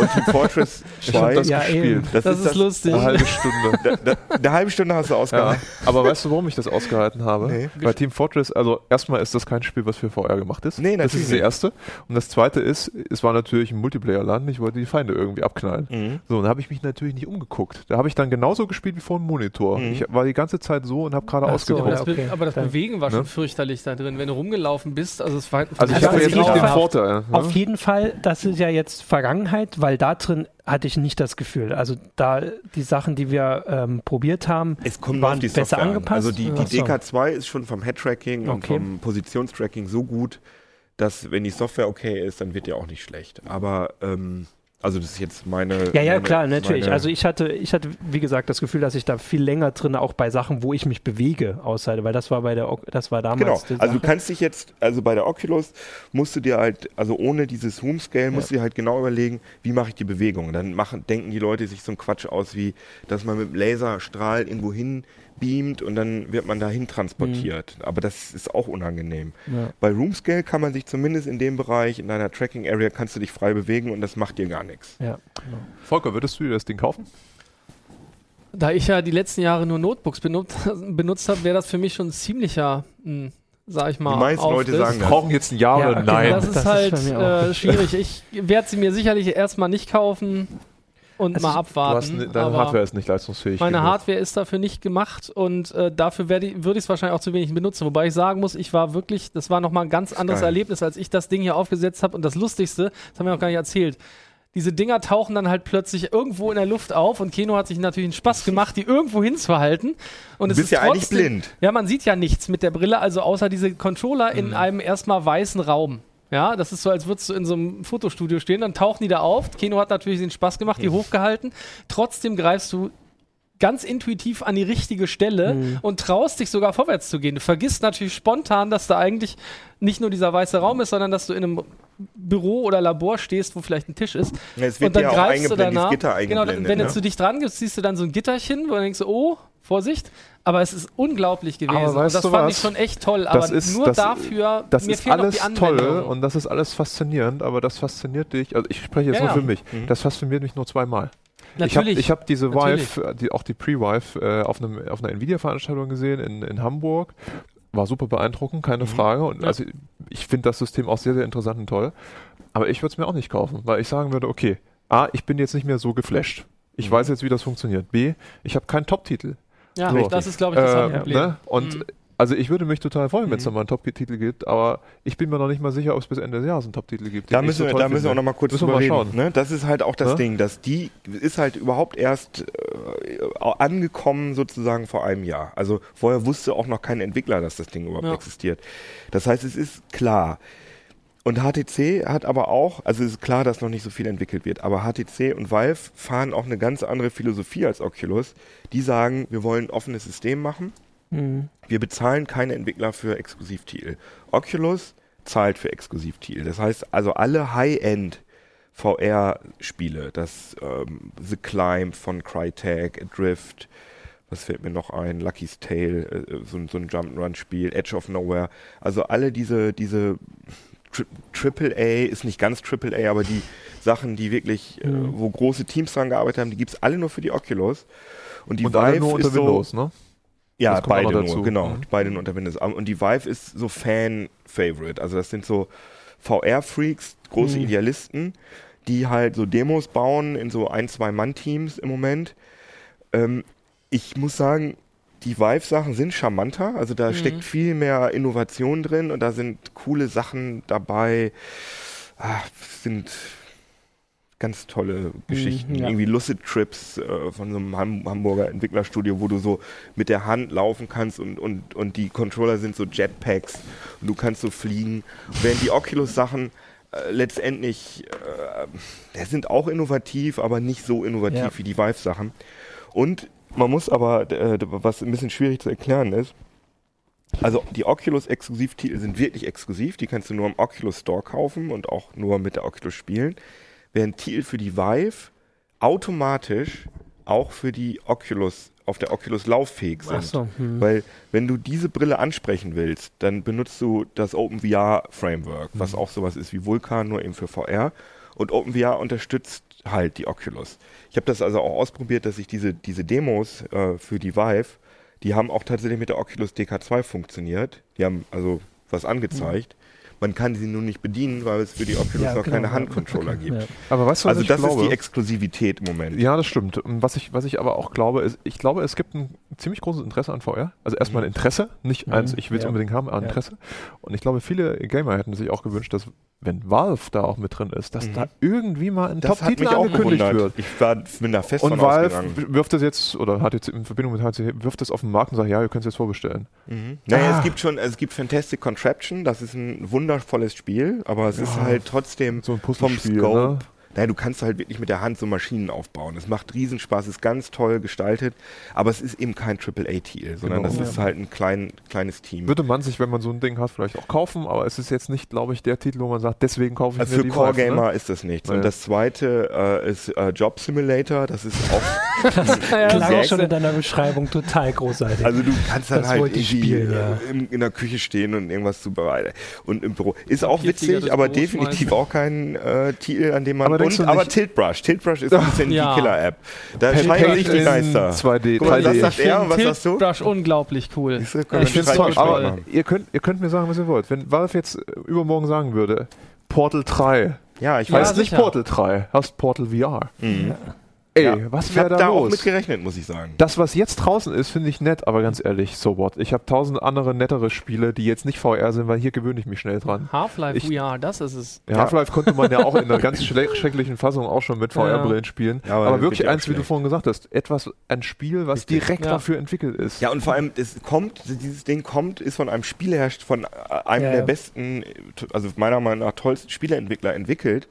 Und Team Fortress
Ich hab
2,
das
Ja,
gespielt.
das,
Das ist lustig.
Eine halbe Stunde.
Da, da, eine halbe Stunde hast du
Ja,
ausgehalten.
aber weißt du, warum ich das ausgehalten habe?
Nee.
Weil Team Fortress, also erstmal ist das kein Spiel, was für VR gemacht ist.
Nee,
das
natürlich
ist das erste. Und das zweite ist, es war natürlich ein Multiplayer-Land, ich wollte die Feinde irgendwie abknallen.
Mhm.
So, und da habe ich mich natürlich nicht umgeguckt. Da habe ich dann genauso gespielt wie vor dem Monitor.
Mhm.
Ich war die ganze Zeit so und habe gerade
so,
Aber
ausgeguckt.
das,
okay.
aber das Bewegen war
Ne?
schon fürchterlich da drin, wenn du rumgelaufen bist. Also es war
Also ich
Also
habe jetzt nicht den. Vorteil. Ne?
Auf jeden Fall, das ist ja jetzt Vergangenheit, weil da drin hatte ich nicht das Gefühl. Also da die Sachen, die wir ähm, probiert haben,
Es kommt nur
waren besser
Software an.
angepasst.
Also die, die
Ach so.
DK2 ist schon vom Head-Tracking und
Okay.
vom Positionstracking so gut, dass wenn die Software okay ist, dann wird die auch nicht schlecht. Aber ähm, also das ist jetzt meine.
Ja, ja,
meine,
klar, natürlich. Also ich hatte, ich hatte, wie gesagt, das Gefühl, dass ich da viel länger drin auch bei Sachen, wo ich mich bewege, aushalte, weil das war bei der, das war damals.
Genau, also du kannst dich jetzt, also bei der Oculus musst du dir halt, also ohne dieses Room Scale, musst du dir halt genau überlegen, wie mache ich die Bewegung. Dann machen, denken die Leute sich so einen Quatsch aus, wie, dass man mit dem Laserstrahl irgendwo hin beamt und dann wird man dahin transportiert. Aber das ist auch unangenehm.
ja.
Bei Room Scale kann man sich zumindest in dem Bereich, in deiner Tracking Area, kannst du dich frei bewegen und das macht dir gar nichts.
Ja, genau.
Volker, würdest du dir das Ding kaufen?
Da ich ja die letzten Jahre nur Notebooks benutzt, benutzt habe, wäre das für mich schon ein ziemlicher, mh, sag ich mal,
Die meisten Leute
Aufriss.
sagen
Wir brauchen jetzt ein Ja,
Ja,
oder. Nein.
Das ist
Das ist
halt
auch.
äh, schwierig. Ich werde sie mir sicherlich erstmal nicht kaufen und
Also
mal
hast,
abwarten.
ne- deine Hardware ist nicht leistungsfähig.
meine
genug.
Hardware ist dafür nicht gemacht und äh, dafür ich- würde ich es wahrscheinlich auch zu wenig benutzen. Wobei ich sagen muss, ich war wirklich, das war nochmal ein ganz anderes
geil.
Erlebnis, als ich das Ding hier aufgesetzt habe. Und das Lustigste, das haben wir noch gar nicht erzählt. Diese Dinger tauchen dann halt plötzlich irgendwo in der Luft auf und Keno hat sich natürlich einen Spaß gemacht, die irgendwo hinzuhalten. Und
Du
es
bist
ist
ja eigentlich
trotzdem-
blind.
Ja, man sieht ja nichts mit der Brille, also außer diese Controller in einem erstmal weißen Raum. Ja, das ist so, als würdest du in so einem Fotostudio stehen, dann tauchen die da auf. Keno hat natürlich den Spaß gemacht, die hochgehalten. Trotzdem greifst du ganz intuitiv an die richtige Stelle
Mhm.
und traust dich sogar vorwärts zu gehen. Du vergisst natürlich spontan, dass da eigentlich nicht nur dieser weiße Raum ist, sondern dass du in einem Büro oder Labor stehst, wo vielleicht ein Tisch ist.
Es wird
und dann
ja auch
greifst du danach. genau, wenn du
ne?
zu dich dran gehst, siehst du dann so ein Gitterchen, wo du denkst, oh, Vorsicht. Aber es ist unglaublich gewesen.
Aber
und
weißt
das
du
fand
was?
ich schon echt toll. Aber
Das ist-
nur
das-
dafür,
Das
mir
ist
fehlt noch
alles
die Anwendung.
toll und das ist alles faszinierend, aber das fasziniert dich, also ich spreche jetzt
Ja,
nur für mich,
Mhm.
das fasziniert mich nur zweimal.
Natürlich.
Ich habe hab diese. Vive, die, auch die Pre-Vive, äh, auf, einem, auf einer Nvidia-Veranstaltung gesehen in, in Hamburg. War super beeindruckend, keine Frage. Und
Ja.
also ich finde das System auch sehr, sehr interessant und toll. Aber ich würde es mir auch nicht kaufen, weil ich sagen würde, okay, A, ich bin jetzt nicht mehr so geflasht. Ich
Mhm.
weiß jetzt, wie das funktioniert. B, ich habe keinen Top-Titel.
ja,
So.
das ist, glaube ich, das
Äh,
Hauptproblem.
ne? Und
Mhm.
Also ich würde mich total freuen, wenn es
Mhm.
da mal einen Top-Titel gibt, aber ich bin mir noch nicht mal sicher, ob es bis Ende des Jahres einen Top-Titel gibt.
Da müssen,
so
wir, da müssen wir auch
finde.
noch mal kurz
Müssen
drüber
schauen.
Ne? Das ist halt auch das
Ne?
Ding, dass die ist halt überhaupt erst äh, angekommen sozusagen vor einem Jahr. Also vorher wusste auch noch kein Entwickler, dass das Ding überhaupt
Ja.
existiert. Das heißt, es ist klar. Und HTC hat aber auch, also es ist klar, dass noch nicht so viel entwickelt wird, aber HTC und Valve fahren auch eine ganz andere Philosophie als Oculus. Die sagen, wir wollen ein offenes System machen.
Mhm.
Wir bezahlen keine Entwickler für Exklusivtitel. Oculus zahlt für Exklusivtitel. Das heißt also alle High-End VR-Spiele, das ähm, The Climb von Crytek, Adrift, was fällt mir noch ein, Lucky's Tale, äh, so, ein- so ein Jump'n'Run-Spiel, Edge of Nowhere, also alle diese, diese Tri Triple A ist nicht ganz Triple A, aber die Sachen, die wirklich, äh,
Mhm.
wo große Teams dran gearbeitet haben, die gibt's alle nur für die Oculus. Und die
Und
Vive
alle nur unter
ist so,
Windows, ne?
Ja, beide nur, genau.
Mhm.
Beide nur unter Windows. Um, Und die Vive ist so Fan-Favorite. Also das sind so VR-Freaks, große
Mhm.
Idealisten, die halt so Demos bauen in so ein, zwei Mann-Teams im Moment. Ähm, ich muss sagen, die Vive-Sachen sind charmanter. Also da
Mhm.
steckt viel mehr Innovation drin und da sind coole Sachen dabei. Ah, sind ganz tolle Geschichten.
ja.
Irgendwie Lucid Trips äh, von so einem Ham Hamburger Entwicklerstudio, wo du so mit der Hand laufen kannst und, und, und die Controller sind so Jetpacks und du kannst so fliegen. Während die Oculus-Sachen äh, letztendlich, äh, sind auch innovativ, aber nicht so innovativ
Ja.
wie die Vive-Sachen. Und man muss aber, äh, was ein bisschen schwierig zu erklären ist, also die Oculus-Exklusivtitel sind wirklich exklusiv, die kannst du nur im Oculus Store kaufen und auch nur mit der Oculus spielen, Titel für die Vive automatisch auch für die Oculus, auf der Oculus lauffähig sind.
So. Hm.
Weil wenn du diese Brille ansprechen willst, dann benutzt du das OpenVR Framework, was auch sowas ist wie Vulkan, nur eben für VR. Und OpenVR unterstützt halt die Oculus. Ich habe das also auch ausprobiert, dass ich diese, diese Demos äh, für die Vive, die haben auch tatsächlich mit der Oculus DK2 funktioniert. Die haben also was angezeigt. Man kann sie nur nicht bedienen, weil es für die Oculus
Ja,
noch
genau,
keine
ja.
Handcontroller gibt.
Ja.
Aber weißt du, was
Also
ich
das
glaube?
ist die Exklusivität im Moment.
Ja, das stimmt. Was ich, was ich aber auch glaube, ist, ich glaube, es gibt ein ziemlich großes Interesse an VR. Also erstmal ein Interesse, nicht
Mhm,
eins, ich will es
ja.
unbedingt haben, aber. Interesse. Und ich glaube, viele Gamer hätten sich auch gewünscht, dass, wenn Valve da auch mit drin ist, dass
Mhm.
da irgendwie mal ein Top-Titel angekündigt wird.
Ich war, bin da fest
Und Valve
ausgegangen.
wirft das jetzt, oder hat jetzt in Verbindung mit HTC, wirft das auf den Markt und sagt, ja, ihr könnt es jetzt vorbestellen.
Mhm. Naja,
Ah.
es gibt schon, es gibt Fantastic Contraption, das ist ein wundervolles Spiel, aber es ist
Ja.
halt trotzdem
So ein
vom Scope.
ne?
Naja, du kannst halt wirklich mit der Hand so Maschinen aufbauen. Es macht Riesenspaß, ist ganz toll gestaltet, aber es ist eben kein AAA-Titel, sondern
Genau.
das ist halt ein klein, kleines Team.
Würde man sich, wenn man so ein Ding hat, vielleicht auch kaufen, aber es ist jetzt nicht, glaube ich, der Titel, wo man sagt, deswegen kaufe ich
Also
mir
für
die
Core
Vive,
Gamer
Ne?
ist das nichts.
Nee.
Und das zweite äh, ist äh, Job Simulator, das ist auch
Ja,
Klang auch schon in deiner Beschreibung total großartig.
Also du kannst dann
Das
halt
spielen, ja.
äh, in, in der Küche stehen und irgendwas zubereiten. Und im Büro. Ist auch witzig, aber definitiv auch kein äh, Titel, an dem man. Und, aber
nicht-
Tiltbrush. Tiltbrush ist ein bisschen
Ja.
die Killer-App. Da scheiden sich die Geister.
2D,
Guck mal,
3D.
das sagt er und was sagst du?
Brush unglaublich cool. Ja, ich
finde
Streitgespräch
toll.
aber
machen.
ihr könnt, ihr könnt mir sagen, was ihr wollt. Wenn Valve jetzt übermorgen sagen würde, Portal 3,
Ja, ich
Ja,
weiß.
nicht
sicher.
Portal 3, heißt Portal VR.
Mhm.
Ey,
Ja.
was wäre da
da auch
los?
mit gerechnet, muss ich sagen.
Das, was jetzt draußen ist, finde ich nett, aber ganz ehrlich, so what. Ich habe tausend andere nettere Spiele, die jetzt nicht VR sind, weil hier gewöhne ich mich schnell dran.
Half-Life VR, das ist es.
Ja, Half-Life konnte man ja auch in einer ganz schrecklichen Fassung auch schon mit. VR-Brillen spielen.
Ja, aber
aber wirklich
auch
eins, wie du vorhin gesagt hast, etwas, ein Spiel, was
Richtig.
direkt
Ja.
dafür entwickelt ist.
Ja, und vor allem, es kommt, dieses Ding kommt, ist von einem Spielehersteller, von äh, einem
Ja,
der
ja.
besten, also meiner Meinung nach tollsten Spieleentwickler entwickelt.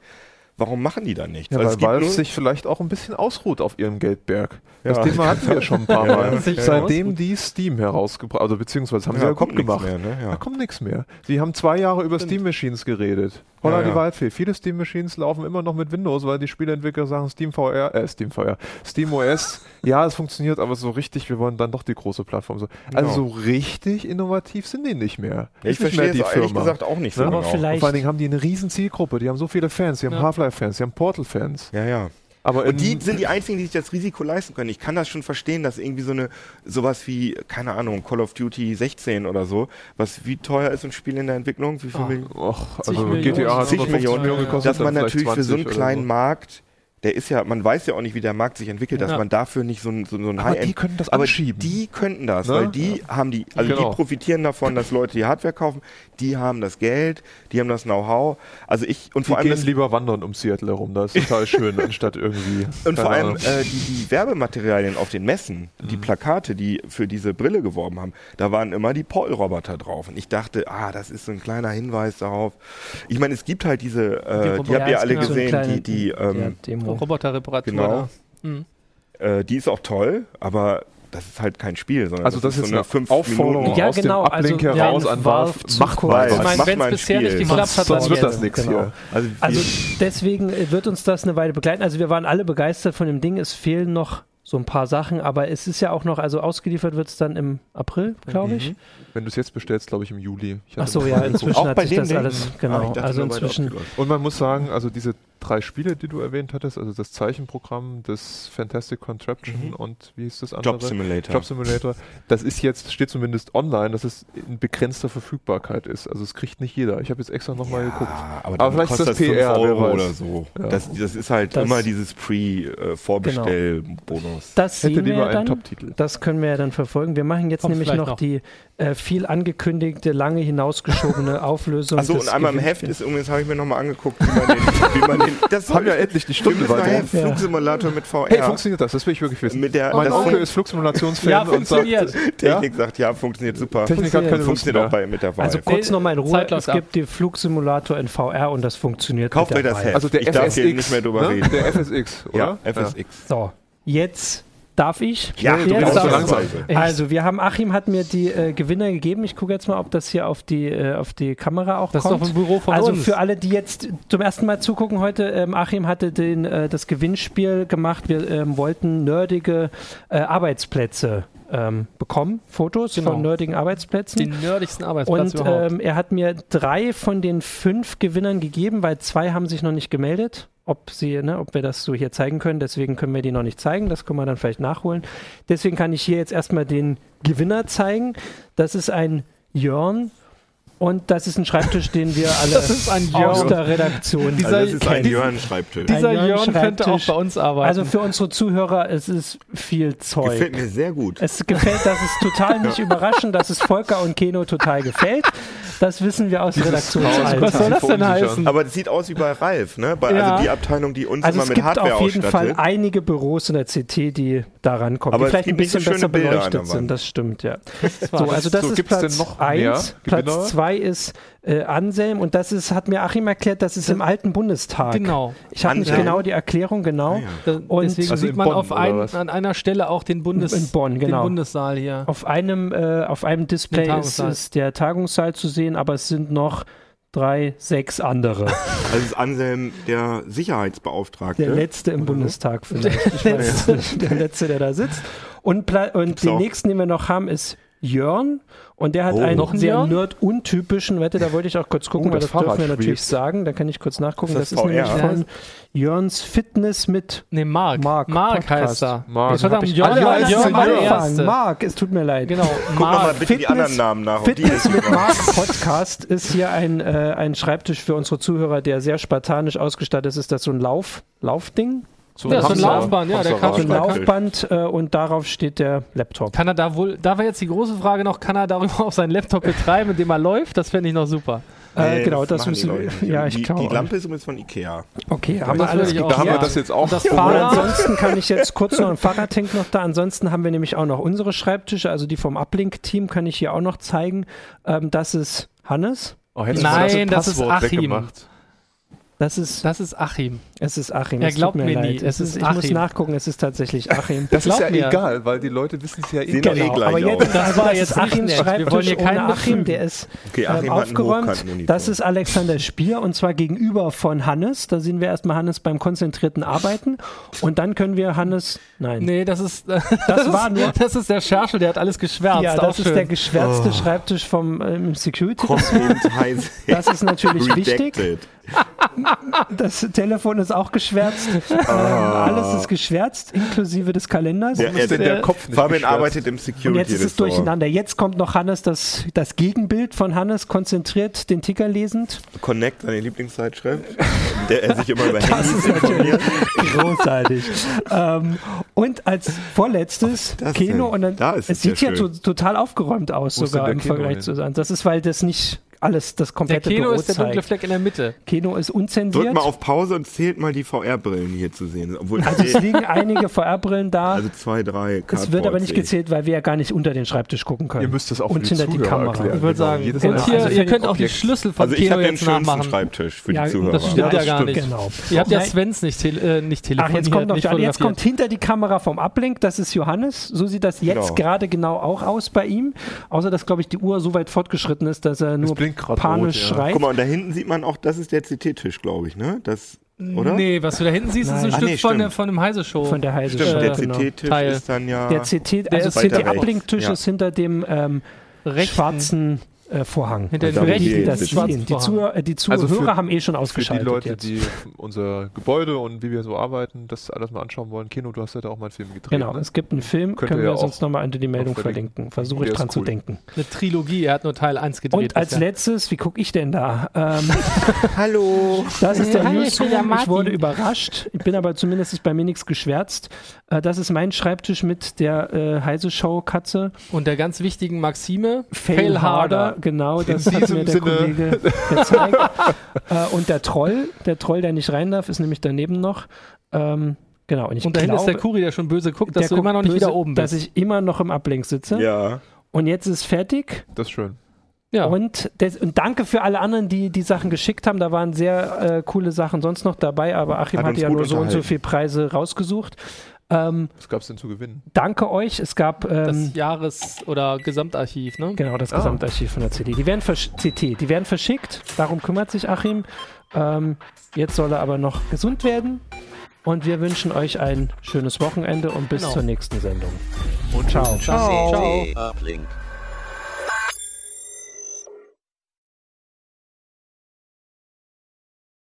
Warum machen die da nichts?
Ja,
Also
weil
es gibt
Valve sich vielleicht auch ein bisschen ausruht auf ihrem Geldberg. Das
Ja.
Thema hatten wir schon ein paar Mal. Seitdem die Steam herausgebracht, also beziehungsweise haben
ja,
sie ja
kommt
gemacht.
mehr, ne?
Da kommt nichts mehr. Sie haben zwei Jahre über Steam Machines geredet. Holla
Ja,
die
ja.
Waldfee. Viele Steam Machines laufen immer noch mit Windows, weil die Spieleentwickler sagen Steam VR, äh, Steam VR, Steam OS, ja, es funktioniert, aber so richtig, wir wollen dann doch die große Plattform. So. Also so richtig innovativ sind die nicht mehr.
Ich
nicht
verstehe
mehr die
es ehrlich
Firma.
gesagt auch nicht so
Ne?
genau.
Vor allen Dingen haben die eine riesen Zielgruppe. Die haben so viele Fans. Die haben
Ja.
Half-Life-Fans, die haben Portal-Fans.
Ja, ja.
Aber
Und die sind die einzigen, die sich das Risiko leisten können. Ich kann das schon verstehen, dass irgendwie so eine, sowas wie, keine Ahnung, Call of Duty 16 oder so, was wie teuer ist ein Spiel in der Entwicklung? Wie viel
Ah.
Millionen?
Och, also. GTA hat
Zig
150
Millionen.
Millionen gekostet.
Dass man natürlich für so einen
20 oder
kleinen Markt, der ist ja, man weiß ja auch nicht, wie der Markt sich entwickelt, dass
Ja.
man dafür nicht so ein, so, so ein
Aber die
High-End
können das
aber
anschieben.
die könnten das,
Ne?
weil die haben die, also
Genau.
die profitieren davon, dass Leute die Hardware kaufen, die haben das Geld, die haben das Know-how. Also ich und
Die
vor allem
gehen
das,
lieber wandern um Seattle herum, das ist total schön, anstatt irgendwie.
und vor allem äh, die, die Werbematerialien auf den Messen, die
Mhm.
Plakate, die für diese Brille geworben haben, da waren immer die Paul-Roboter drauf. Und ich dachte, ah, das ist so ein kleiner Hinweis darauf. Ich meine, es gibt halt diese, äh,
Die
die, habt ihr alle
Ja,
gesehen, die, die, ähm,
Demo.
Roboterreparatur.
Genau.
Mhm.
äh, die ist auch toll, aber das ist halt kein Spiel, sondern
Also das ist
so eine
eine
fünf
Aufforderung
Minuten.
Ja,
aus
genau,
dem Ablink
also,
heraus
ja,
an
Valve
Macht
kurz.
mal
Weil-
Ich meine, wenn
mal
es
ein
bisher nicht geklappt hat,
Sonst wird das nichts
Genau.
hier.
Also,
Also deswegen wird uns das eine Weile begleiten. Also wir waren alle begeistert von dem Ding. Es fehlen noch so ein paar Sachen, aber es ist ja auch noch, also ausgeliefert wird es dann im April, glaube ich.
Wenn du es jetzt bestellst, glaube ich im Juli. Ich hatte
Ach so,
mal
ja, inzwischen
Auch
hat
bei
sich das alles,
Ah,
genau.
dachte
also inzwischen.
Und man muss sagen, also diese drei Spiele, die du erwähnt hattest, also das Zeichenprogramm, das Fantastic Contraption
Mhm.
und wie hieß das andere?
Job Simulator.
Job Simulator. Das ist jetzt, steht zumindest online, dass es in begrenzter Verfügbarkeit ist. Also es kriegt nicht jeder. Ich habe jetzt extra nochmal geguckt.
aber,
Aber vielleicht ist
kostet
das
fünf
PR, wer
Euro
weiß.
oder so.
Ja.
Das, das ist halt
Das-
immer dieses Pre-Vorbestell-Bonus.
das
Hätte
sehen wir
lieber
ja
einen
dann.
Top-Titel.
Das können wir ja dann verfolgen. Wir machen jetzt
Kommt
nämlich noch,
noch.
die äh, viel angekündigte, lange hinausgeschobene Auflösung.
Achso, und einmal im Heft ist übrigens, habe ich mir nochmal angeguckt, wie man den, wie man den das
Haben ja endlich die Stunde weiter.
nachher
Ja.
Flugsimulator mit VR.
Hey, funktioniert das? Das will ich wirklich wissen.
mit der
mein Onkel ist Flugsimulationsfan
Ja,
und sagt,
funktioniert.
Technik sagt, ja, funktioniert super.
Technik hat keine
funktioniert auch bei, mit der Vive.
Also kurz nochmal in Ruhe.
Zeit
Es gibt den Flugsimulator in VR und das funktioniert.
Kauft
mit
euch
der
das. Heft.
Also der
Ich darf
FSX.
hier nicht mehr drüber
ne?
reden.
Der FSX, oder?
ja, FSX.
So, jetzt darf ich.
Ja,
du
jetzt
bist so langsam.
Also, wir haben, Achim hat mir die äh, Gewinner gegeben. Ich gucke jetzt mal, ob das hier auf die, äh, auf die Kamera auch
Das ist
kommt.
doch ein Büro von
also
uns.
für alle, die jetzt zum ersten Mal zugucken heute, ähm, Achim hatte den, äh, das Gewinnspiel gemacht. Wir ähm, wollten nerdige äh, Arbeitsplätze ähm, bekommen, Fotos
Genau.
von nerdigen Arbeitsplätzen.
den nerdigsten Arbeitsplatz
Und ähm, er hat mir drei von den fünf Gewinnern gegeben, weil zwei haben sich noch nicht gemeldet. Ob, sie, ne, ob wir das so hier zeigen können, deswegen können wir die noch nicht zeigen. Das können wir dann vielleicht nachholen. Deswegen kann ich hier jetzt erstmal den Gewinner zeigen. Das ist ein Jörn und das ist ein Schreibtisch, den wir alle
Das ist ein
aus
Jörn.
der Redaktion.
Also das ist ein
dieser-
Jörn-Schreibtisch.
Dieser Jörn könnte auch bei uns arbeiten.
also für unsere Zuhörer, es ist viel Zeug.
Gefällt mir sehr gut.
Es gefällt, das ist total nicht überraschend, dass es Volker und Keno total gefällt. Das wissen wir aus
Was soll
Redaktionsalltag.
das denn heißen?
Aber das sieht aus wie bei Ralf, ne? Bei,
Ja.
Also die Abteilung, die uns
Also
immer
es
mit
gibt
Hardware
auf jeden Fall
ausstattet.
einige Büros in der CT, die da rankommen,
Aber
die
es
vielleicht ein
gibt nicht so
bisschen besser
Bilder
beleuchtet sind. Das stimmt, ja. So, also das
So,
ist Platz
noch
1.
mehr Gewinner?
Platz 2 ist äh, Anselm und das ist, hat mir Achim erklärt, das ist im alten Bundestag.
Genau.
Ich habe nicht genau die Erklärung, genau.
Ah, ja.
Da,
Und-
deswegen
Also
sieht
in
man
Bonn,
auf ein, an einer Stelle auch den, Bundes,
In Bonn, genau.
den Bundessaal hier.
Auf einem, äh, auf einem Display ist, ist der Tagungssaal zu sehen, aber es sind noch drei, sechs andere.
Also ist Anselm der Sicherheitsbeauftragte.
Der letzte im
Oder so?
Bundestag vielleicht. Nicht. Der letzte, der da sitzt. Und, und
Gibt's
den
auch.
nächsten, den wir noch haben, ist Jörn. Und der hat
Oh.
einen
Noch ein
sehr
Jörn?
nerd-untypischen, wette, da wollte ich auch kurz gucken,
Oh,
weil
das
das dürfen wir natürlich sagen. Da kann ich kurz nachgucken.
Ist
Das,
das
ist nämlich von Jörns Fitness mit
Ne, Mark.
Mark,
Mark
Podcast.
heißt er.
Mark.
Ich verdammt, Jörn, Jörn, Jörn
ist
war der
Jörn.
Erste.
Mark, es tut mir leid.
Genau,
Guck mal,
Mark.
bitte die
Fitness-
anderen Namen nach. die
Fitness mit
mal.
Mark Podcast ist hier ein, äh, ein Schreibtisch für unsere Zuhörer, der sehr spartanisch ausgestattet ist. Ist das so ein Lauf, Laufding?
So
Ja, so ein Laufband, ja, der
Hamsterrad.
So ein. Laufband äh, und darauf steht der Laptop.
Kann er da wohl, da war jetzt die große Frage noch, kann er darüber auch seinen Laptop betreiben, indem er läuft? Das fände ich noch super.
äh,
Nee,
genau, das,
die,
müssen wir. Ja, ich
die,
glaube.
die Lampe ist übrigens von Ikea.
Okay, haben
Das
wir alles
Da haben wir das jetzt auch.
Und das Fahrrad?
ansonsten kann ich jetzt kurz noch ein Fahrradtank noch da. Ansonsten haben wir nämlich auch noch unsere Schreibtische, also die vom Uplink-Team kann ich hier auch noch zeigen. Ähm, das ist Hannes.
Oh,
Nein,
mal
das ist Achim.
weggemacht.
Das ist,
Das ist Achim.
es ist Achim.
Er
es
glaubt
tut mir
mir nie,
leid.
es
Es
ist
ist, ich muss
Achim.
nachgucken, es ist tatsächlich Achim.
Das ist
Glaub
ja
mir.
egal, weil die Leute wissen es ja eh nicht.
eh gleich
aber
aus.
jetzt,
Das
also
war
das
jetzt
ist Achims
nett. Wir wollen
Schreibtisch
hier keinen
ohne Achim, der ist
Okay,
ähm,
Achim einen
aufgeräumt. Das ist Alexander Spier und zwar gegenüber von Hannes. Da sehen wir erstmal Hannes beim konzentrierten Arbeiten und dann können wir Hannes, nein,
Nee, das ist, das,
war nur-
das ist der Scherschel, der hat alles geschwärzt.
ja, das ist
schön.
der geschwärzte
Oh.
Schreibtisch vom ähm, Security. Das ist natürlich wichtig. Das Telefon ist auch geschwärzt. Ähm, alles ist geschwärzt, inklusive des Kalenders.
Ja,
denn der Kopf nicht
Fabian
geschwärzt?
arbeitet im
Und
Security
jetzt ist es
Ressort.
durcheinander. Jetzt kommt noch Hannes, das, das Gegenbild von Hannes, konzentriert den Ticker lesend.
Connect, seine Lieblingszeitschrift, in der er sich immer über
Das
Handys
ist natürlich großartig. ähm, und als vorletztes Kino.
denn?
Und dann,
Da ist
es
es ja
sieht hier total aufgeräumt aus,
Wo
sogar im
der Kino
Vergleich
hin?
zu sein. Das ist, weil das nicht alles das
Der
komplette
Kino
Büro
ist der dunkle. Fleck in der Mitte.
Kino ist unzensiert.
Drück mal auf Pause und zählt mal die VR-Brillen, hier zu sehen. Obwohl
also es liegen einige VR-Brillen da.
also zwei, drei
es wird aber nicht
ich.
gezählt, weil wir ja gar nicht unter den Schreibtisch gucken können.
Ihr müsst das auch
Und hinter die Kamera.
erklären.
Ich würde
Genau,
sagen, und hier,
Also
ihr könnt auch die. Schlüssel vom
Also ich
Kino
habe den
nachmachen.
Schreibtisch für
Ja,
die Zuhörer.
das stimmt
Ja,
ja gar
stimmt.
nicht.
Genau.
Ihr habt ja. Svens nicht, tele äh, nicht
Ach,
telefoniert,
jetzt kommt noch
nicht
jetzt kommt hinter die Kamera vom Uplink, das ist Johannes. So sieht das jetzt
Genau.
gerade genau auch aus bei ihm. Außer dass, glaube ich, die Uhr so weit fortgeschritten ist, dass er nur panisch
rot, ja.
schreit.
Guck mal, und da hinten sieht man auch, das ist der CT-Tisch, glaube ich, ne? Das, oder?
Nee, was du da hinten siehst, ist
Nein.
ein
Ah,
Stück
nee,
von, der, von dem Heise-Show.
Von der Heise
Stimmt,
Show,
der
genau.
CT-Tisch
Teil.
ist dann ja...
Der CT, der
Also
CT-Ablinktisch
rechts,
ist hinter dem ähm,
Rechten.
schwarzen äh, Vorhang.
Hinter
Da,
dem rechten
das sehen. die, Zuhörer, äh, die Zuhörer
Also für-
haben eh schon
Für die
ausgeschaltet
Leute,
jetzt.
die unser Gebäude und wie wir so arbeiten, das alles mal anschauen wollen. Kino, du hast ja da auch mal einen Film gedreht.
Genau,
ne?
es gibt einen Film,
Könnt
können wir
ja
sonst nochmal unter die Meldung
verlinken.
Versuche ich dran zu
cool.
denken.
Eine Trilogie, er hat nur Teil 1 gedreht.
Und als
bisher.
letztes, wie gucke ich denn da? Ähm,
Hallo!
Das ist der
Hi, ich
Newsroom. Ich
Martin.
wurde überrascht. Ich bin aber zumindest ist bei mir nichts geschwärzt. Äh, Das ist mein Schreibtisch mit der äh, Heise Show Katze.
Und der ganz wichtigen Maxime,
Fail, harder. Genau, das
In
hat mir der
Sinne.
Kollege gezeigt. äh, und der Troll, der Troll, der nicht rein darf, ist nämlich daneben noch. Ähm, genau. Und, ich
Und ist
glaube,
der Kuri, der schon böse guckt, dass
der
du immer noch nicht
böse,
wieder oben
Dass
bist.
ich immer noch im Ablink sitze.
Ja.
Und jetzt ist fertig.
Das ist schön.
ja.
Und, des, und danke für alle anderen, die die Sachen geschickt haben. Da waren sehr äh, coole Sachen sonst noch dabei, aber Achim
Hat
hat ja nur so und so viele Preise rausgesucht. Ähm,
Was gab es denn zu gewinnen?
danke euch. Es gab
das
ähm,
Jahres- oder Gesamtarchiv, ne?
genau das
Ah.
Gesamtarchiv von der CD. Die werden CT, die werden verschickt. Darum kümmert sich Achim. Ähm, jetzt soll er aber noch gesund werden. Und wir wünschen euch ein schönes Wochenende und bis
Genau.
zur nächsten Sendung.
Und
Ciao.
Ciao. Ciao.
Uplink.